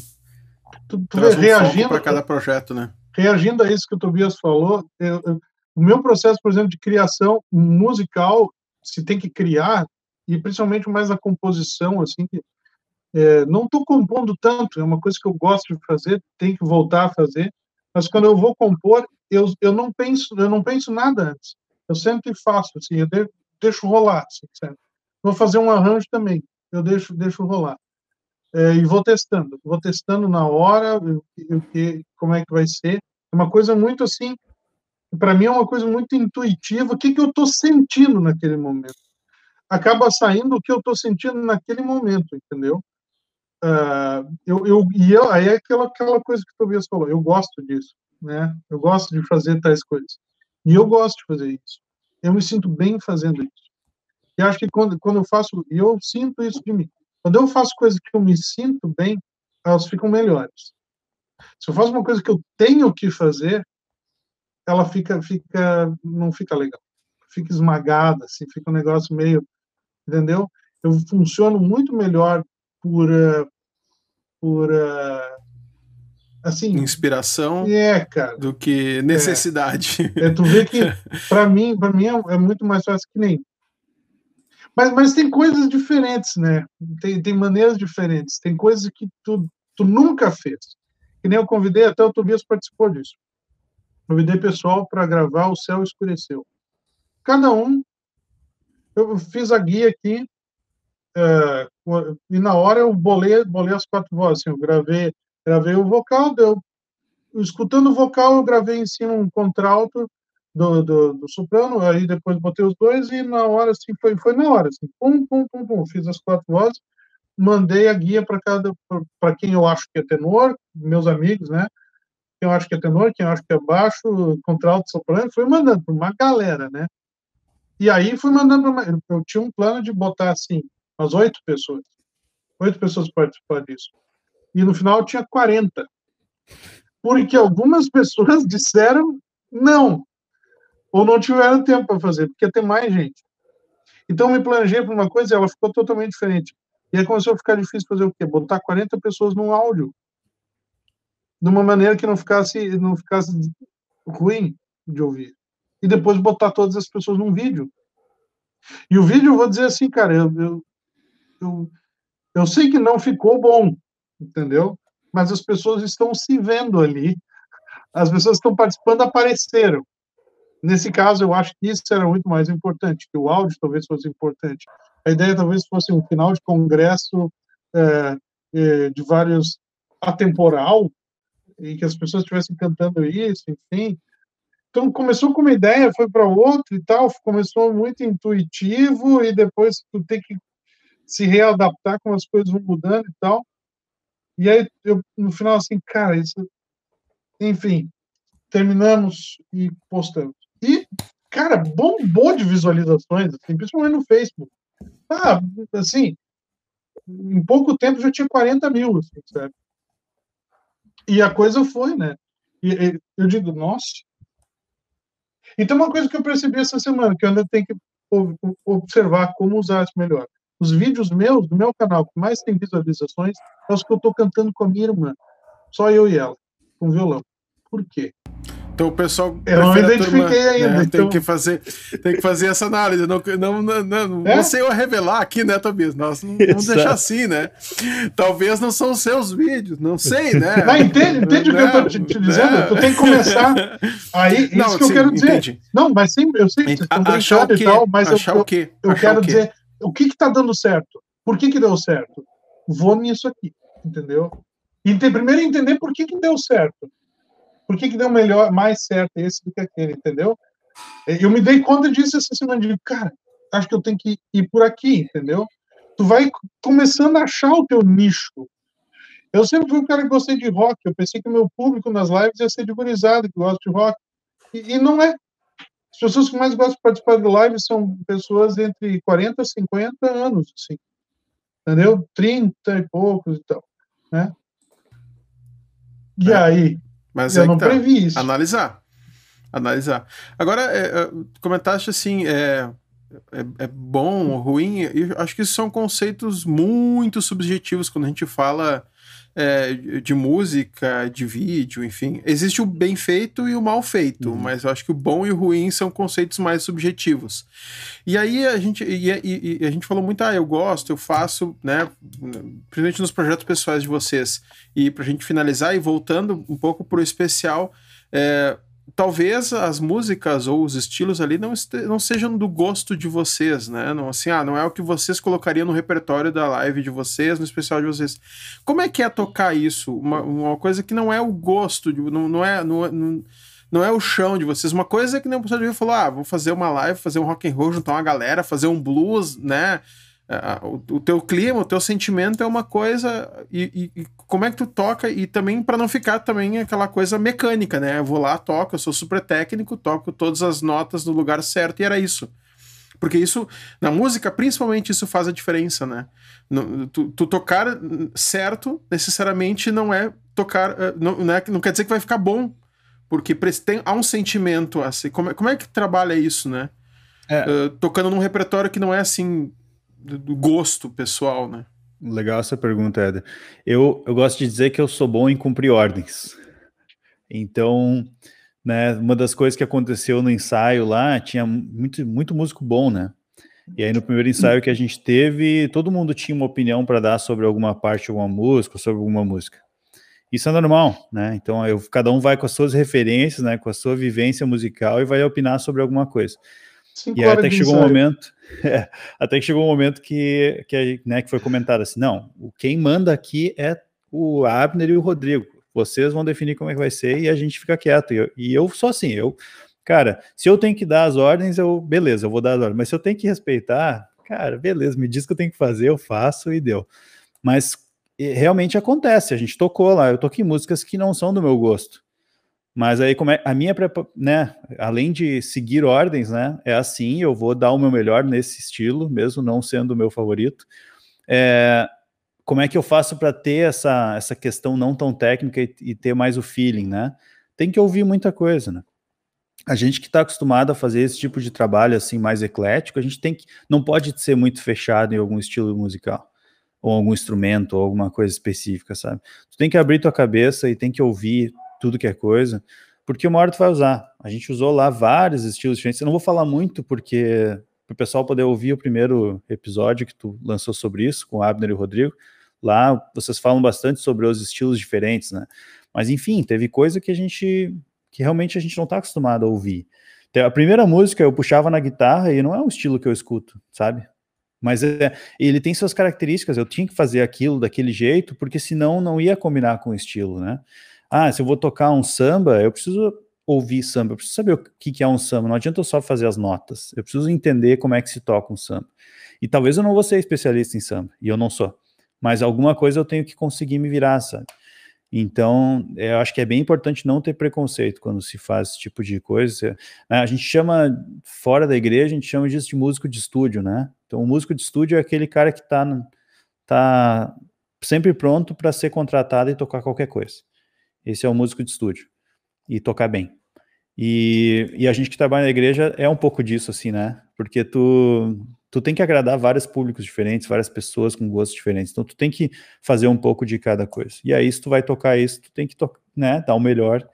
Tu, tu um reagindo para cada projeto, né? Reagindo a isso que o Tobias falou, eu, eu, o meu processo, por exemplo, de criação musical, se tem que criar, e principalmente mais a composição, assim, que é, não estou compondo tanto, é uma coisa que eu gosto de fazer, tenho que voltar a fazer, mas quando eu vou compor, eu, eu não penso eu não penso nada antes. Eu sempre faço, assim, eu de, deixo rolar. Assim, Vou fazer um arranjo também, eu deixo, deixo rolar. É, e vou testando, vou testando na hora, o que, como é que vai ser. É uma coisa muito assim, para mim é uma coisa muito intuitiva, o que, que eu estou sentindo naquele momento. Acaba saindo o que eu estou sentindo naquele momento, entendeu? Uh, eu, eu, e eu, aí é aquela, aquela coisa que o Tobias falou, eu gosto disso, né? Eu gosto de fazer tais coisas. E eu gosto de fazer isso. Eu me sinto bem fazendo isso. E acho que quando, quando eu faço, e eu sinto isso de mim. Quando eu faço coisas que eu me sinto bem, elas ficam melhores. Se eu faço uma coisa que eu tenho que fazer, ela fica, fica, não fica legal. Fica esmagada, assim, fica um negócio meio, entendeu? Eu funciono muito melhor por, uh, por uh, assim inspiração é, cara, do que necessidade. É, é tu vê que para mim, para mim é, é, muito mais fácil que nem. Mas, mas tem coisas diferentes, né? Tem, tem maneiras diferentes. Tem coisas que tu, tu nunca fez. Que nem eu convidei, até o Tobias participou disso. Convidei pessoal para gravar O Céu Escureceu. Cada um, eu fiz a guia aqui, é, e na hora eu bolei, bolei as quatro vozes, assim, eu gravei, gravei o vocal, deu, escutando o vocal eu gravei em cima um contralto do, do, do, soprano, aí depois botei os dois e na hora, assim, foi, foi na hora, assim, pum, pum, pum, pum, fiz as quatro vozes, mandei a guia para cada, para quem eu acho que é tenor, meus amigos, né, quem eu acho que é tenor, quem eu acho que é baixo, contralto, soprano, fui mandando para uma galera, né, e aí fui mandando para eu tinha um plano de botar, assim, umas oito pessoas. Oito pessoas participaram disso. E no final tinha 40. Porque algumas pessoas disseram não. Ou não tiveram tempo para fazer, porque ter mais gente. Então, me planejei para uma coisa e ela ficou totalmente diferente. E aí começou a ficar difícil fazer o quê? Botar 40 pessoas num áudio. De uma maneira que não ficasse, não ficasse ruim de ouvir. E depois botar todas as pessoas num vídeo. E o vídeo, eu vou dizer assim, cara, eu, eu, eu, eu sei que não ficou bom, entendeu? Mas as pessoas estão se vendo ali, as pessoas que estão participando apareceram, nesse caso, eu acho que isso era muito mais importante, que o áudio talvez fosse importante. A ideia talvez fosse um final de congresso é, é, de vários atemporal, e que as pessoas estivessem cantando isso, enfim. Então começou com uma ideia, foi para outra e tal, começou muito intuitivo e depois tu tem que se readaptar com as coisas vão mudando e tal. E aí eu no final assim, cara, isso enfim, terminamos e postamos. E cara, bombou de visualizações, assim, principalmente no Facebook. Ah, assim, em pouco tempo já tinha 40 mil, assim, sabe? E a coisa foi, né? E, e, eu digo, nossa. Então, uma coisa que eu percebi essa semana, que eu ainda tenho que observar como usar isso melhor. Os vídeos meus, do meu canal, que mais tem visualizações, é os que eu estou cantando com a minha irmã. Só eu e ela, com violão. Por quê? Então o pessoal. Eu não identifiquei turma, ainda. Né? Então... Tem, que fazer, tem que fazer essa análise. Não, não, não, não, é? sei eu revelar aqui, né, Tobias? Nós não vamos deixar assim, né? Talvez não são os seus vídeos, não sei, né? Não, entende, entende o que eu estou te, te, dizendo? Né? Tu tem que começar. Aí, não, isso que sim, eu quero dizer. Entendi. Não, mas sim, eu sei que vocês estão brincando e tal, mas achar eu, o quê? eu, eu quero dizer o que está dando certo. Por que, que deu certo? Vou nisso aqui, entendeu? E primeiro entender por que, que deu certo por que, que deu melhor, mais certo esse do que aquele, entendeu? Eu me dei conta disso essa semana, de cara, acho que eu tenho que ir por aqui, entendeu? Tu vai começando a achar o teu nicho. Eu sempre fui um cara que gostei de rock, eu pensei que o meu público nas lives ia ser de gurizada, que gosta de rock, e, e não é. As pessoas que mais gostam de participar de lives são pessoas entre 40 e 50 anos, assim, entendeu? 30 e poucos e tal, né? E é. aí, mas eu é não tá. previ isso. Analisar. Analisar. Agora, é, é, comentaste assim, é, é, é, bom ou ruim, eu acho que são conceitos muito subjetivos quando a gente fala é, de música, de vídeo, enfim. Existe o bem feito e o mal feito, uhum. mas eu acho que o bom e o ruim são conceitos mais subjetivos. E aí a gente, e, e, e a gente falou muito, ah, eu gosto, eu faço, né, principalmente nos projetos pessoais de vocês. E para a gente finalizar e voltando um pouco pro especial, é, talvez as músicas ou os estilos ali não, não sejam do gosto de vocês, né? Não, assim, ah, não é o que vocês colocariam no repertório da live de vocês, no especial de vocês. Como é que é tocar isso? Uma, uma coisa que não é o gosto, de, não, não, é, não, não, não é o chão de vocês. Uma coisa que nem o pessoal de falou, ah, vou fazer uma live, fazer um rock and roll, juntar uma galera, fazer um blues, né? O, teu clima, o teu sentimento é uma coisa e, e, e como é que tu toca e também para não ficar também aquela coisa mecânica, né? Eu vou lá, toco, eu sou super técnico, toco todas as notas no lugar certo e era isso. Porque isso, na música, principalmente, isso faz a diferença, né? No, tu, tu, tocar certo, necessariamente, não é tocar. Eh, não, não, é, não quer dizer que vai ficar bom. Porque tem, há um sentimento assim. Como, é, como é que trabalha isso, né? É. Uh, tocando num repertório que não é assim do gosto pessoal, né? Legal essa pergunta, Éder. Eu, eu gosto de dizer que eu sou bom em cumprir ordens. Então, né, uma das coisas que aconteceu no ensaio lá, tinha muito, muito músico bom, né? E aí no primeiro ensaio que a gente teve, todo mundo tinha uma opinião para dar sobre alguma parte alguma música, sobre alguma música. Isso é normal, né? Então eu, cada um vai com as suas referências, né, com a sua vivência musical e vai opinar sobre alguma coisa. Cinco e aí até que chegou um momento, é, até que chegou um momento que, que, né, que foi comentado assim, não, quem manda aqui é o Abner e o Rodrigo. Vocês vão definir como é que vai ser e a gente fica quieto. E eu, e eu sou assim, eu, cara, se eu tenho que dar as ordens, eu, beleza, eu vou dar as ordens. Mas se eu tenho que respeitar, cara, beleza, me diz o que eu tenho que fazer, eu faço e deu. Mas realmente acontece, a gente tocou lá, eu toquei músicas que não são do meu gosto. Mas aí, como é, a minha, né, além de seguir ordens, né, é assim, eu vou dar o meu melhor nesse estilo, mesmo não sendo o meu favorito. É, como é que eu faço para ter essa, essa questão não tão técnica e, e, ter mais o feeling, né? Tem que ouvir muita coisa, né? A gente que está acostumado a fazer esse tipo de trabalho assim mais eclético, a gente tem que não pode ser muito fechado em algum estilo musical ou algum instrumento ou alguma coisa específica, sabe? Tu tem que abrir tua cabeça e tem que ouvir tudo que é coisa, porque uma hora tu vai usar. A gente usou lá vários estilos diferentes. Eu não vou falar muito, porque o pessoal poder ouvir o primeiro episódio que tu lançou sobre isso, com Abner e o Rodrigo, lá vocês falam bastante sobre os estilos diferentes, né? Mas enfim, teve coisa que a gente que realmente a gente não está acostumado a ouvir. A primeira música eu puxava na guitarra e não é um estilo que eu escuto, sabe? Mas é, ele tem suas características, eu tinha que fazer aquilo daquele jeito, porque senão não ia combinar com o estilo, né? Ah, se eu vou tocar um samba, eu preciso ouvir samba, eu preciso saber o que, é um samba, não adianta eu só fazer as notas, eu preciso entender como é que se toca um samba. E talvez eu não vou ser especialista em samba, e eu não sou, mas alguma coisa eu tenho que conseguir me virar, sabe? Então, eu acho que é bem importante não ter preconceito quando se faz esse tipo de coisa. Né? A gente chama, fora da igreja, a gente chama disso de músico de estúdio, né? Então, o músico de estúdio é aquele cara que está tá sempre pronto para ser contratado e tocar qualquer coisa. Esse é o músico de estúdio. E tocar bem. E, e a gente que trabalha na igreja é um pouco disso, assim, né? Porque tu, tu tem que agradar vários públicos diferentes, várias pessoas com gostos diferentes. Então, tu tem que fazer um pouco de cada coisa. E aí, se tu vai tocar isso, tu tem que né, dar o melhor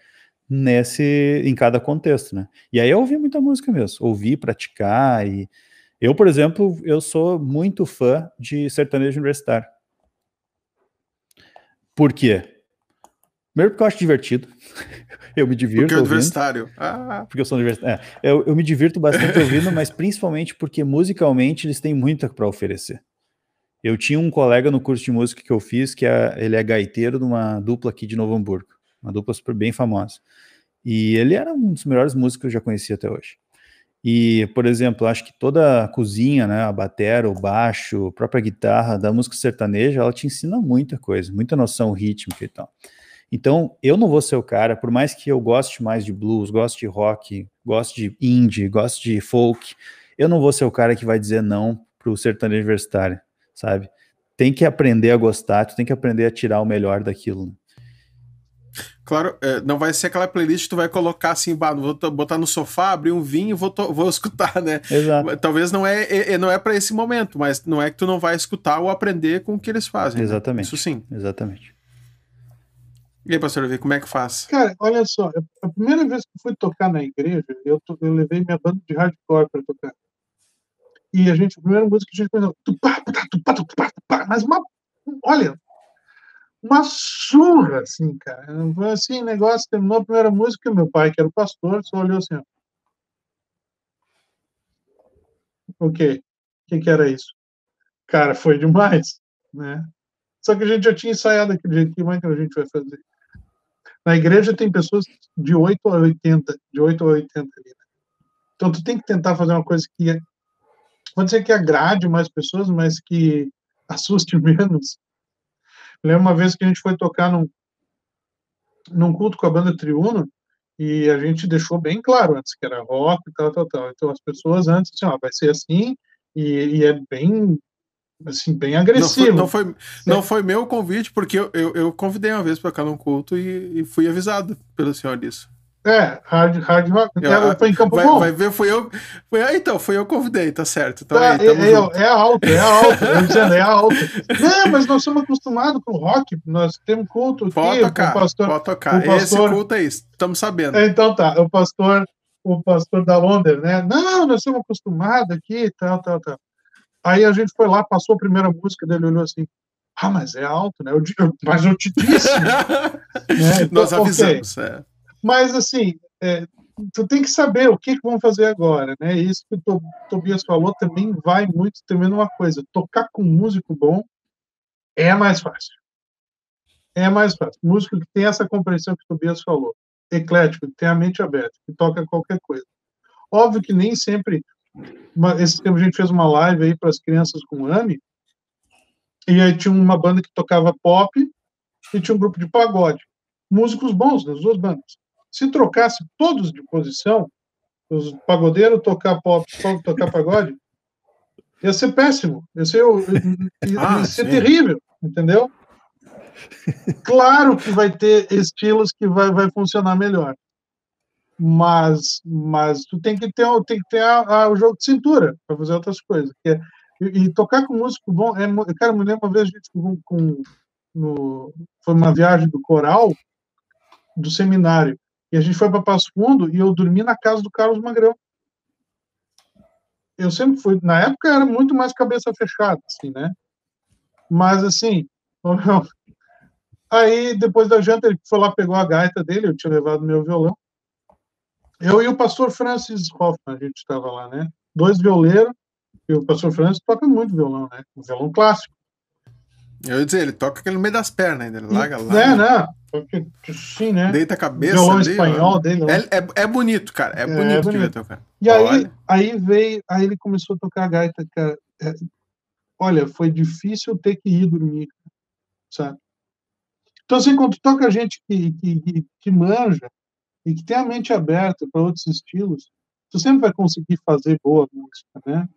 nesse em cada contexto, né? E aí eu ouvi muita música mesmo, ouvir, praticar e eu, por exemplo, eu sou muito fã de sertanejo universitário. Por quê? Primeiro porque eu acho divertido. eu me divirto. Porque é universitário. Ah. Porque eu sou universitário. É, eu, eu me divirto bastante ouvindo, mas principalmente porque musicalmente eles têm muito para oferecer. Eu tinha um colega no curso de música que eu fiz, que é, ele é gaiteiro de uma dupla aqui de Novo Hamburgo, uma dupla super bem famosa. E ele era um dos melhores músicos que eu já conheci até hoje. E, por exemplo, acho que toda a cozinha, né, a bateria, o baixo, a própria guitarra da música sertaneja, ela te ensina muita coisa, muita noção rítmica e tal. Então, eu não vou ser o cara, por mais que eu goste mais de blues, goste de rock, goste de indie, goste de folk, eu não vou ser o cara que vai dizer não pro sertanejo universitário, sabe? Tem que aprender a gostar, tu tem que aprender a tirar o melhor daquilo. Né? Claro, é, não vai ser aquela playlist que tu vai colocar assim, bah, vou botar no sofá, abrir um vinho e vou, vou escutar, né? Exato. Talvez não é, é, é não é para esse momento, mas não é que tu não vai escutar ou aprender com o que eles fazem. Né? Exatamente. Né? Isso sim. Exatamente. E aí, pastor Levi, como é que faz? Cara, olha só, a primeira vez que fui tocar na igreja, eu, eu levei minha banda de hardcore para tocar. E a gente, a primeira música que a gente pensou, tupá, tupá, tupá, tupá, tupá, mas uma, olha, uma surra, assim, cara. Foi assim, negócio, terminou a primeira música, meu pai, que era o pastor, só olhou assim, ó. O quê? O que, que era isso? Cara, foi demais, né? Só que a gente já tinha ensaiado aquele jeito, como é que a gente vai fazer? Na igreja tem pessoas de 8 a 80, de 8 a 80 ali. Né? Então tu tem que tentar fazer uma coisa que pode ser que agrade mais pessoas, mas que assuste menos. lembro uma vez que a gente foi tocar num, num culto com a banda Triuno e a gente deixou bem claro antes que era rock e tal, tal, tal. Então as pessoas antes disseram, ah, vai ser assim e, e é bem assim, bem agressivo. Não foi, não foi, não foi meu convite, porque eu, eu, eu convidei uma vez para cá num culto e, e, fui avisado pelo senhor disso. É, hard, hard rock. Eu, foi em Campo vai, Bom. Vai ver, fui eu. Foi, ah, então, fui eu convidei, tá certo. Então, tá, aí, é, é, é alto, é alto. eu dizendo, é alto. Não, mas nós somos acostumados com rock, nós temos culto aqui. Pode tocar, pastor, pode tocar. Pastor, Esse culto é isso, estamos sabendo. Então tá, o pastor, o pastor da Wonder, né? Não, nós somos acostumados aqui, tal, tal, tal. Aí a gente foi lá, passou a primeira música dele, olhou assim, ah, mas é alto, né? Eu, eu, mas eu te disse. né? então, Nós avisamos. Okay. É. Mas assim, é, tu tem que saber o que, que vão fazer agora, né? Isso que o Tobias falou também vai muito também numa coisa. Tocar com músico bom é mais fácil. É mais fácil. Músico que tem essa compreensão que o Tobias falou, eclético, que tem a mente aberta, que toca qualquer coisa. Óbvio que nem sempre uma, esse tempo a gente fez uma live aí para as crianças com AMI, e aí tinha uma banda que tocava pop e tinha um grupo de pagode. Músicos bons das duas bandas. Se trocasse todos de posição, os pagodeiros tocar pop, tocar pagode, ia ser péssimo. Ia ser, ia, ah, ia ser terrível, entendeu? Claro que vai ter estilos que vai, vai funcionar melhor mas mas tu tem que ter tem que ter a, a, o jogo de cintura para fazer outras coisas é, e, e, tocar com músico bom é cara me lembro uma vez a gente com, com no, foi uma viagem do coral do seminário e a gente foi para Passo Fundo e eu dormi na casa do Carlos Magrão. Eu sempre fui na época era muito mais cabeça fechada assim né? Mas assim aí depois da janta ele foi lá pegou a gaita dele eu tinha levado meu violão Eu e o pastor Francis Hoffman, a gente estava lá, né? Dois violeiros, e o pastor Francis toca muito violão, né? Um violão clássico. Eu ia dizer, ele toca aquele no meio das pernas ainda, ele larga lá. É, né? Porque, sim, né? Deita a cabeça. Violão ali, espanhol ó. dele. É, é, é, bonito, cara. É, é bonito, é bonito. tocar. E aí, aí veio, aí ele começou a tocar a gaita, cara. É, olha, foi difícil ter que ir dormir, sabe? Então, assim, quando toca gente que, que, que manja e que tem a mente aberta para outros estilos, tu sempre vai conseguir fazer boa música, né?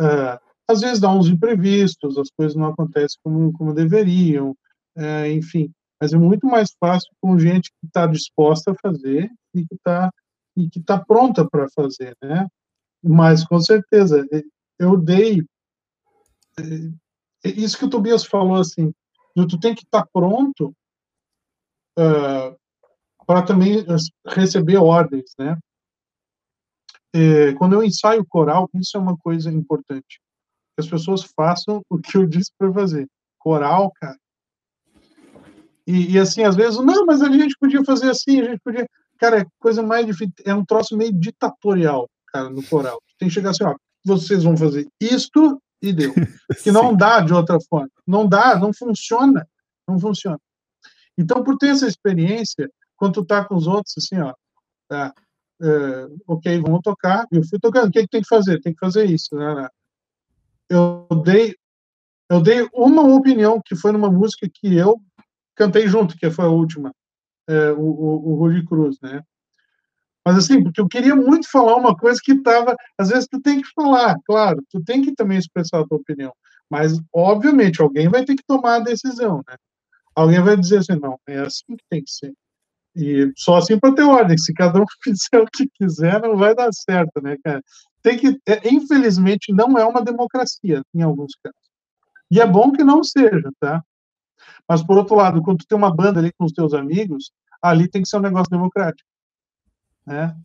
É, às vezes dá uns imprevistos, as coisas não acontecem como, como deveriam, é, enfim. Mas é muito mais fácil com gente que está disposta a fazer e que está e que está pronta para fazer, né? Mas com certeza eu dei é, isso que o Tobias falou assim, tu tem que estar tá pronto uh, para também receber ordens, né? É, quando eu ensaio coral, isso é uma coisa importante que as pessoas façam o que eu disse para fazer. Coral, cara. E, e, assim, às vezes, não, mas a gente podia fazer assim, a gente podia. Cara, é coisa mais difícil, é um troço meio ditatorial, cara, no coral. Tem que chegar assim, ó, vocês vão fazer isto e deu. Que não dá de outra forma. Não dá, não funciona. Não funciona. Então, por ter essa experiência, quando tu tá com os outros, assim, ó, tá, uh, ok, vamos tocar, eu fui tocando, o que, que tem que fazer? Tem que fazer isso, né? né? eu dei eu dei uma opinião que foi numa música que eu cantei junto, que foi a última, é, o, o, o Rudy Cruz, né? Mas assim, porque eu queria muito falar uma coisa que estava, às vezes tu tem que falar, claro, tu tem que também expressar a tua opinião, mas obviamente alguém vai ter que tomar a decisão, né? Alguém vai dizer assim, não, é assim que tem que ser. E só assim para ter ordem, se cada um fizer o que quiser, não vai dar certo, né, cara? tem que, é, infelizmente, não é uma democracia em alguns casos. E é bom que não seja, tá? Mas, por outro lado, quando tu tem uma banda ali com os teus amigos, ali tem que ser um negócio democrático, né?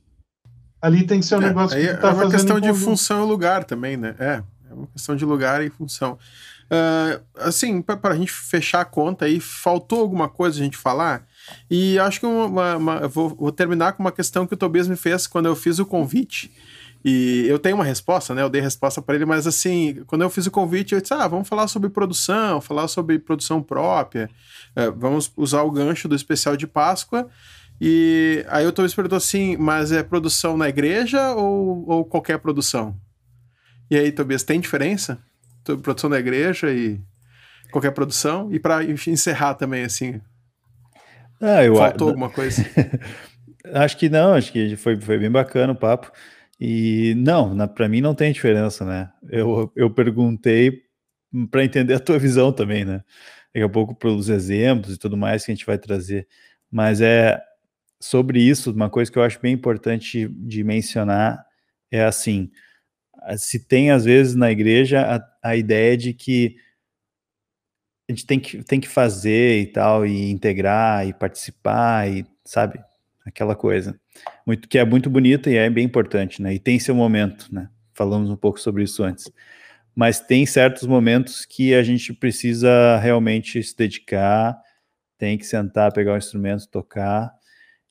Ali tem que ser um é, negócio que tá É uma questão de função e lugar também, né? É, é uma questão de lugar e função. Uh, assim, para a gente fechar a conta aí, faltou alguma coisa a gente falar? E acho que uma, uma, vou, vou, terminar com uma questão que o Tobias me fez quando eu fiz o convite. E eu tenho uma resposta, né? Eu dei resposta para ele, mas assim, quando eu fiz o convite, eu disse: ah, vamos falar sobre produção, falar sobre produção própria, é, vamos usar o gancho do especial de Páscoa. E aí o Thomas perguntou assim: mas é produção na igreja ou, ou qualquer produção? E aí, Tobias, tem diferença? Produção na igreja e qualquer produção? E para encerrar também, assim. Ah, eu, faltou alguma coisa? acho que não, acho que foi, foi bem bacana o papo. E não, para mim não tem diferença, né? Eu, eu perguntei para entender a tua visão também, né? Daqui a pouco pelos exemplos e tudo mais que a gente vai trazer. Mas é sobre isso, uma coisa que eu acho bem importante de mencionar é assim: se tem às vezes na igreja a, a ideia de que a gente tem que, tem que fazer e tal, e integrar e participar, e sabe? Aquela coisa muito que é muito bonita e é bem importante, né? E tem seu momento, né? Falamos um pouco sobre isso antes. Mas tem certos momentos que a gente precisa realmente se dedicar, tem que sentar, pegar o instrumento, tocar.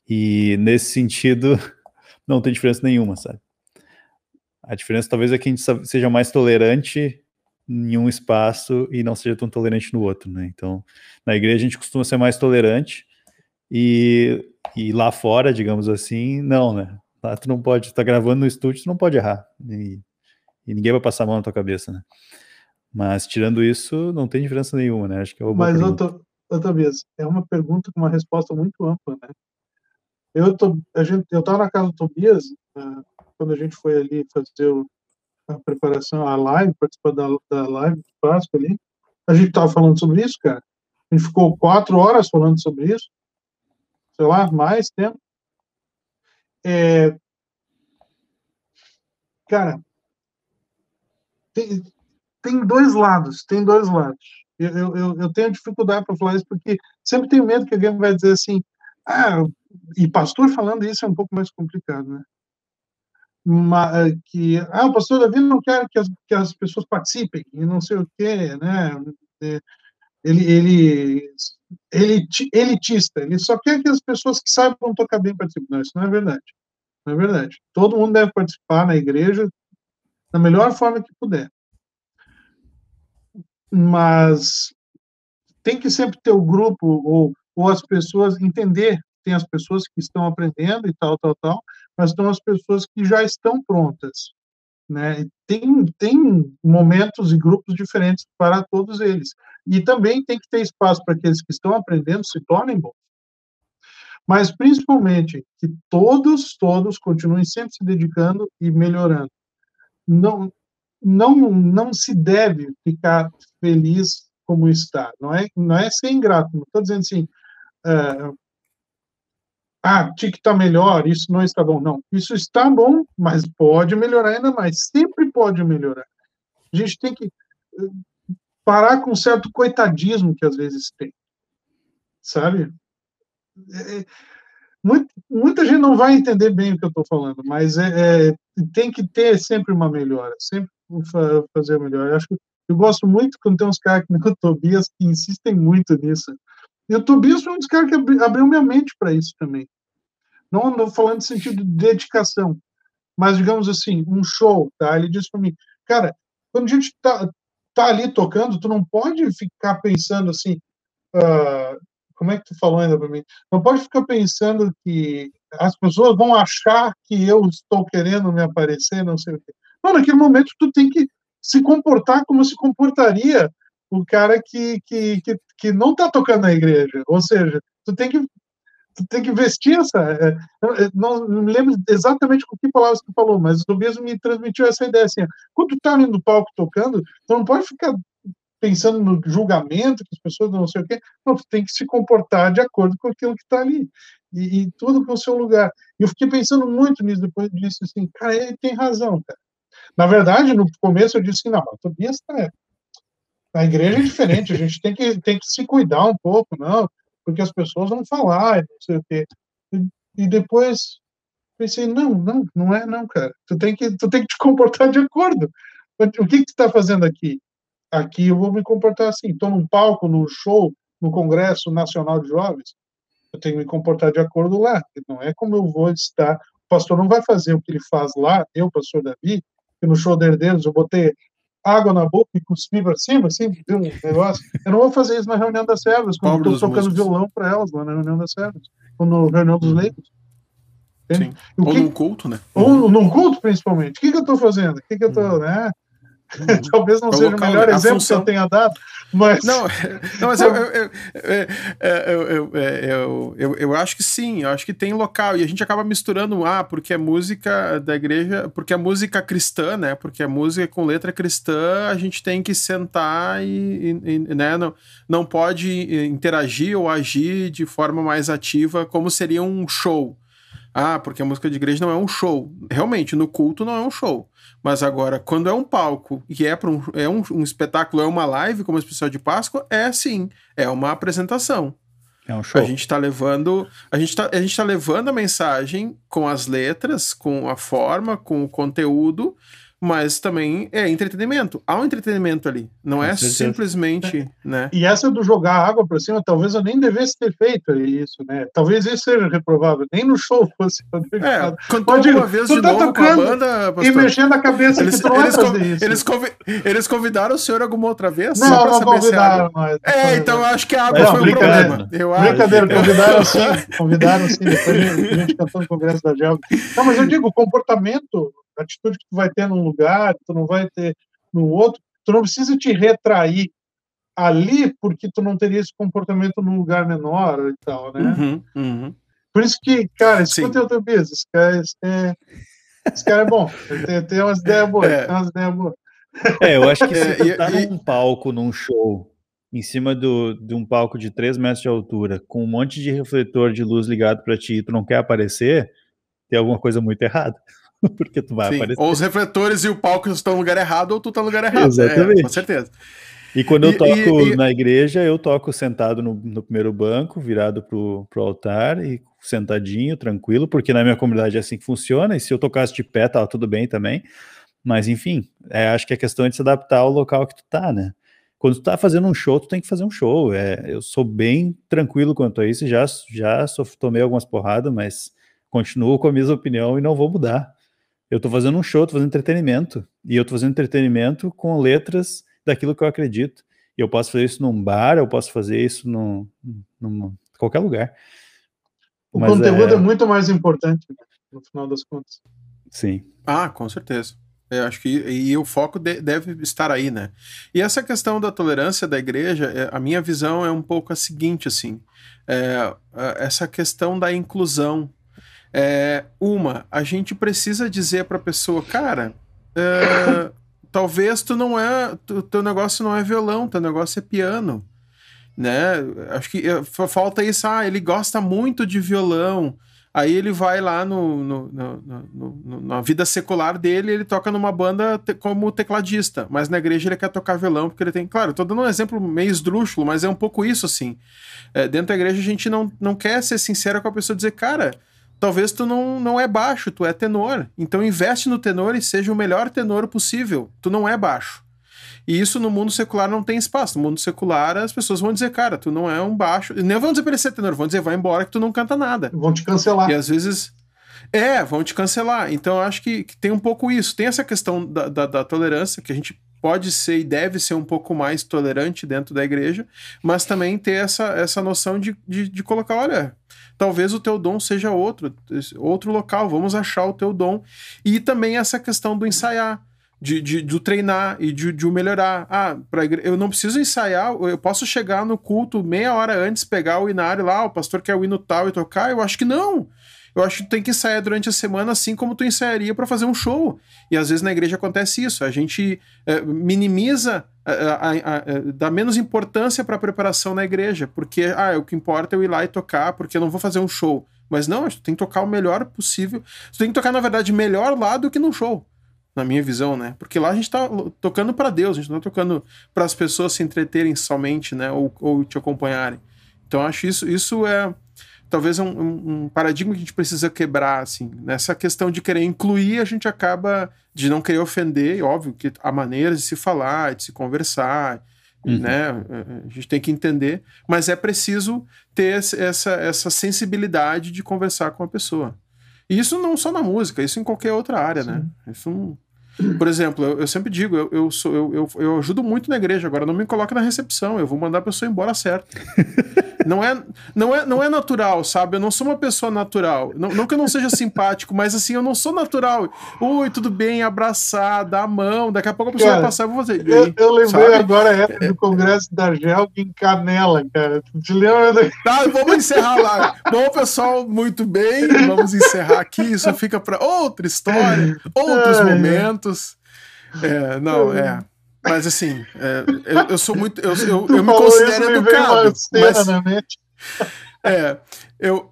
E nesse sentido, não tem diferença nenhuma, sabe? A diferença talvez é que a gente seja mais tolerante em um espaço e não seja tão tolerante no outro, né? Então, na igreja a gente costuma ser mais tolerante e e lá fora, digamos assim, não, né? Lá tu não pode, tá gravando no estúdio, tu não pode errar. E, e ninguém vai passar a mão na tua cabeça, né? Mas tirando isso, não tem diferença nenhuma, né? Acho que é uma Mas outra, outra vez, é uma pergunta com uma resposta muito ampla, né? Eu tô, a gente, eu tava na casa do Tobias uh, quando a gente foi ali fazer o, a preparação, a live, participar da, da live do Páscoa ali. A gente tava falando sobre isso, cara. A gente ficou quatro horas falando sobre isso sei lá, mais tempo. É, cara, tem, tem dois lados, tem dois lados. Eu, eu, eu tenho dificuldade para falar isso porque sempre tenho medo que alguém vai dizer assim, ah, e pastor falando isso é um pouco mais complicado, né? Mas, que, ah, o pastor Davi não quer que as, que as pessoas participem e não sei o quê, né? Ele, ele, ele elitista, ele só quer que as pessoas que saibam tocar bem participem. Não, isso não é verdade. não é verdade. Todo mundo deve participar na igreja da melhor forma que puder. Mas tem que sempre ter o grupo ou, ou as pessoas entender tem as pessoas que estão aprendendo e tal, tal, tal, mas estão as pessoas que já estão prontas, né? Tem tem momentos e grupos diferentes para todos eles. E também tem que ter espaço para aqueles que estão aprendendo se tornem bons. Mas principalmente que todos, todos continuem sempre se dedicando e melhorando. Não não não se deve ficar feliz como está. Não é não é ser ingrato. Estou dizendo assim, uh, ah, tinha estar melhor, isso não está bom. Não, isso está bom, mas pode melhorar ainda mais. Sempre pode melhorar. A gente tem que eh, parar com um certo coitadismo que às vezes tem, sabe? É, é muito, muita gente não vai entender bem o que eu estou falando, mas é, é, tem que ter sempre uma melhora, sempre fazer melhor. Eu acho eu gosto muito quando tem uns caras que Tobias que insistem muito nisso. E o Tobias foi um dos caras que abriu minha mente para isso também. Não estou falando no sentido de dedicação, mas digamos assim, um show, tá? Ele disse para mim, cara, quando a gente tá, tá ali tocando, tu não pode ficar pensando assim, uh, como é que tu falou ainda para mim? Não pode ficar pensando que as pessoas vão achar que eu estou querendo me aparecer, não sei o quê. Não, naquele momento tu tem que se comportar como se comportaria o cara que, que, que, que não está tocando na igreja. Ou seja, tu tem que tu tem que vestir essa. É, não, não, me lembro exatamente com que palavras tu falou, mas o Tobias me transmitiu essa ideia assim: quando tu tá ali no palco tocando, tu não pode ficar pensando no julgamento, que as pessoas não sei o quê, não, tu tem que se comportar de acordo com aquilo que está ali. E, e, tudo com o seu lugar. E eu fiquei pensando muito nisso depois disso, assim, cara, ele tem razão, cara. Na verdade, no começo eu disse, não, o Tobias tá, a igreja é diferente, a gente tem que, tem que se cuidar um pouco, não, porque as pessoas vão falar, não sei o quê. E, e depois pensei, não, não, não é não, cara. Tu tem que, tu tem que te comportar de acordo. O que que tu está fazendo aqui? Aqui eu vou me comportar assim. Estou num palco, num show, no Congresso Nacional de Jovens. Eu tenho que me comportar de acordo lá. Não é como eu vou estar. O pastor não vai fazer o que ele faz lá, eu, pastor Davi, que no show de herdeiros eu botei água na boca e cuspir para cima, assim, um negócio. Eu não vou fazer isso na reunião das servas, quando estou tocando músicos. violão para elas lá na reunião das servas, ou na reunião dos leigos. Ou num culto, né? Ou num culto, principalmente. O que, que eu estou fazendo? O que, que eu estou, hum. né? Talvez não seja o melhor exemplo função... que eu tenha dado, mas. Não, não mas eu, eu, eu, eu, eu, eu, acho que sim, eu acho que tem local, e a gente acaba misturando, ah, porque é música da igreja, porque é música cristã, né? Porque é música com letra cristã, a gente tem que sentar e, e, né, não, não pode interagir ou agir de forma mais ativa, como seria um show. Ah, porque a música de igreja não é um show. Realmente, no culto não é um show. Mas agora, quando é um palco e é, um, é um, um espetáculo, é uma live, como especial de Páscoa, é sim, é uma apresentação. É um show. A gente está levando, a gente tá, a gente tá levando a mensagem com as letras, com a forma, com o conteúdo, mas também é entretenimento. Há um entretenimento ali. Não é simplesmente, é. né? E essa do jogar água para cima, talvez eu nem devesse ter feito isso, né? Talvez isso seja reprovável. Nem no show fosse. É, cantou Pode, uma vez de tá novo com a banda, pastor. e mexendo a cabeça eles, que eles, conv, eles, conv, eles, convidaram o senhor alguma outra vez? Não, não convidaram. Mas, é, então eu acho que a água não, foi um problema. Eu brincadeira, acho. convidaram sim. Convidaram sim. Depois a gente cantou no Congresso da Gelb. Não, mas eu digo, o comportamento atitude que tu vai ter num lugar, tu não vai ter no outro, tu não precisa te retrair ali porque tu não teria esse comportamento num lugar menor e tal, né? Uhum, uhum. Por isso que, cara, escuta o teu business, esse cara, esse, é, esse cara é bom, tem, tem umas ideias boas, é. tem umas ideias boas. É, eu acho que se tu tá num palco, num show, em cima do, de um palco de 3 metros de altura, com um monte de refletor de luz ligado para ti e tu não quer aparecer, tem alguma coisa muito errada. porque tu vai Sim, aparecer. Ou os refletores e o palco estão no lugar errado, ou tu tá no lugar errado. Exatamente. É, com certeza. E quando eu toco e, e, na igreja, eu toco sentado no, no, primeiro banco, virado pro, pro altar e sentadinho, tranquilo, porque na minha comunidade é assim que funciona, e se eu tocasse de pé, tava tudo bem também. Mas enfim, é, acho que é questão de se adaptar ao local que tu tá, né? Quando tu tá fazendo um show, tu tem que fazer um show. É, eu sou bem tranquilo quanto a isso, já, já tomei algumas porradas, mas continuo com a mesma opinião e não vou mudar. Eu estou fazendo um show, estou fazendo entretenimento, e eu estou fazendo entretenimento com letras daquilo que eu acredito. E eu posso fazer isso num bar, eu posso fazer isso num, num qualquer lugar. O Mas conteúdo é... é... muito mais importante, né, no final das contas. Sim. Ah, com certeza. Eu acho que e o foco de, deve estar aí, né? E essa questão da tolerância da igreja, é, a minha visão é um pouco a seguinte, assim, é, essa questão da inclusão. É, uma, a gente precisa dizer para a pessoa, cara, é, talvez tu não é, tu, teu negócio não é violão, teu negócio é piano, né? Acho que é, falta isso, ah, ele gosta muito de violão. Aí ele vai lá no, no, no, no, na vida secular dele, ele toca numa banda te, como tecladista, mas na igreja ele quer tocar violão, porque ele tem. Claro, tô dando um exemplo meio esdrúxulo, mas é um pouco isso, assim. É, dentro da igreja a gente não, não quer ser sincero com a pessoa dizer, cara, talvez tu não, não é baixo, tu é tenor. Então investe no tenor e seja o melhor tenor possível. Tu não é baixo. E isso no mundo secular não tem espaço. No mundo secular, as pessoas vão dizer, cara, tu não é um baixo. Nem vão dizer pra ele ser tenor, vão dizer, vai embora que tu não canta nada. Vão te cancelar. E às vezes. É, vão te cancelar. Então eu acho que, que tem um pouco isso. Tem essa questão da, da, da tolerância, que a gente pode ser e deve ser um pouco mais tolerante dentro da igreja, mas também ter essa, essa noção de, de, de, colocar, olha, talvez o teu dom seja outro, outro local, vamos achar o teu dom. E também essa questão do ensaiar de, de, do treinar e de, de melhorar. Ah, pra igre... eu não preciso ensaiar, eu posso chegar no culto meia hora antes, pegar o inário lá, o pastor quer o hino tal e tocar. Eu acho que não. Eu acho que tu tem que ensaiar durante a semana assim como tu ensaiaria para fazer um show. E às vezes na igreja acontece isso. A gente é, minimiza, a, a, a, dá menos importância para a preparação na igreja, porque ah, o que importa é eu ir lá e tocar, porque eu não vou fazer um show. Mas não, tu tem que tocar o melhor possível. Tu tem que tocar, na verdade, melhor lá do que no show na minha visão, né? Porque lá a gente tá tocando para Deus, a gente não tá tocando para as pessoas se entreterem somente, né? Ou, ou te acompanharem. Então acho isso isso é talvez um, um, paradigma que a gente precisa quebrar, assim. Nessa questão de querer incluir, a gente acaba de não querer ofender, e óbvio que há maneiras de se falar, de se conversar, uhum. né? A gente tem que entender, mas é preciso ter essa, essa sensibilidade de conversar com a pessoa. E isso não só na música, isso em qualquer outra área, né? Sim. né? Isso não por exemplo, eu, eu sempre digo, eu, eu, sou, eu, eu, eu, ajudo muito na igreja, agora não me coloque na recepção, eu vou mandar a pessoa embora certo. não, é, não, é, não é natural, sabe? Eu não sou uma pessoa natural. Não, não que eu não seja simpático, mas assim, eu não sou natural. Oi, tudo bem, abraçar, dar a mão, daqui a pouco a pessoa cara, vai passar e eu vou fazer. Eu, eu lembrei sabe? agora a época do Congresso da GELG em Canela, cara. Tu te lembra? Tá, vamos encerrar lá. Bom, pessoal, muito bem, vamos encerrar aqui, isso fica para outra história, outros momentos. É, não, é. Mas assim, é, eu, eu, sou muito. Eu, eu, eu me considero educado. Mas, é, eu,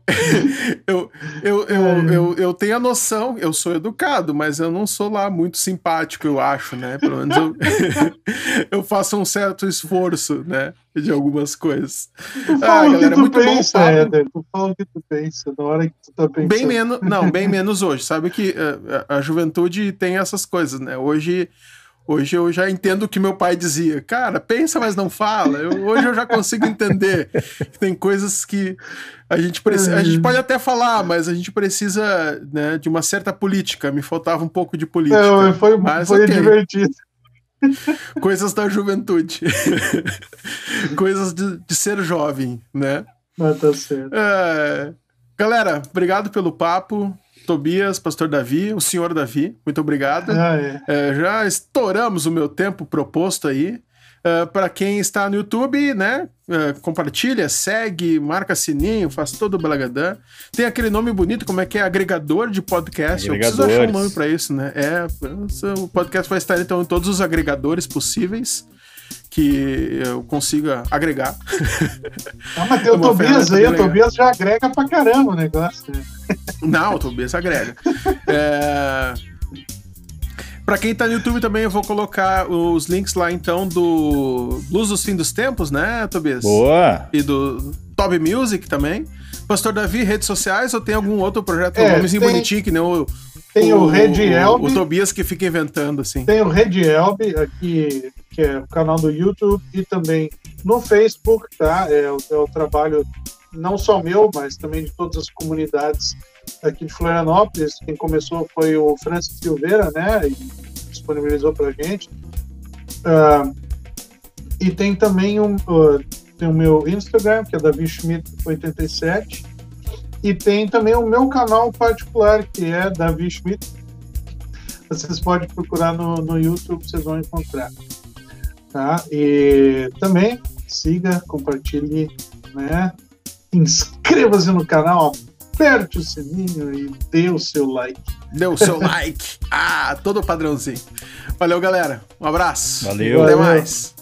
eu, eu, eu, eu, eu tenho a noção, eu sou educado, mas eu não sou lá muito simpático, eu acho, né? Pelo menos eu, eu faço um certo esforço, né? De algumas coisas. Tu fala ah, galera, que tu muito pensa, bom Éder, tu fala o que tu pensa, na hora que tu tá pensando. Bem menos, não, bem menos hoje. Sabe que a, a, a juventude tem essas coisas, né? Hoje Hoje eu já entendo o que meu pai dizia. Cara, pensa, mas não fala. Eu, hoje eu já consigo entender que tem coisas que a gente precisa. A gente pode até falar, mas a gente precisa né, de uma certa política. Me faltava um pouco de política. Não, foi, mas, foi okay. divertido. Coisas da juventude. coisas de, de, ser jovem, né? Mas tá certo. É... Galera, obrigado pelo papo. Tobias, Pastor Davi, o senhor Davi, muito obrigado. Ah, é. É, já estouramos o meu tempo proposto aí. Uh, é, para quem está no YouTube, né? Uh, compartilha, segue, marca sininho, faz todo o belagadã. Tem aquele nome bonito, como é que é? Agregador de podcast. Eu preciso achar um nome para isso, né? É, o podcast vai estar então em todos os agregadores possíveis que eu consiga agregar. Ah, mas tem o Tobias aí, o Tobias já agrega pra caramba o negócio. Né? Não, o Tobias agrega. é... Pra quem tá no YouTube também, eu vou colocar os links lá então do Blues dos Fim dos Tempos, né, Tobias? Boa! E do Top Music também. Pastor Davi, redes sociais ou tem algum outro projeto, é, um nomezinho tem... bonitinho que nem o tem o, o Red Elb. O, o, Tobias que fica inventando, assim. Tem o Red Elb, aqui, que é o canal do YouTube, e também no Facebook, tá? É, é o trabalho não só meu, mas também de todas as comunidades aqui de Florianópolis. Quem começou foi o Francis Silveira, né? E disponibilizou para gente. Uh, e tem também um, uh, tem o meu Instagram, que é Davi Schmidt 87 e tem também o meu canal particular, que é Davi Schmidt. Vocês podem procurar no, no YouTube, vocês vão encontrar. Tá? E também siga, compartilhe, né? Inscreva-se no canal, aperte o sininho e dê o seu like. Dê o seu like. Ah, todo padrãozinho. Valeu, galera. Um abraço. Valeu. Até mais.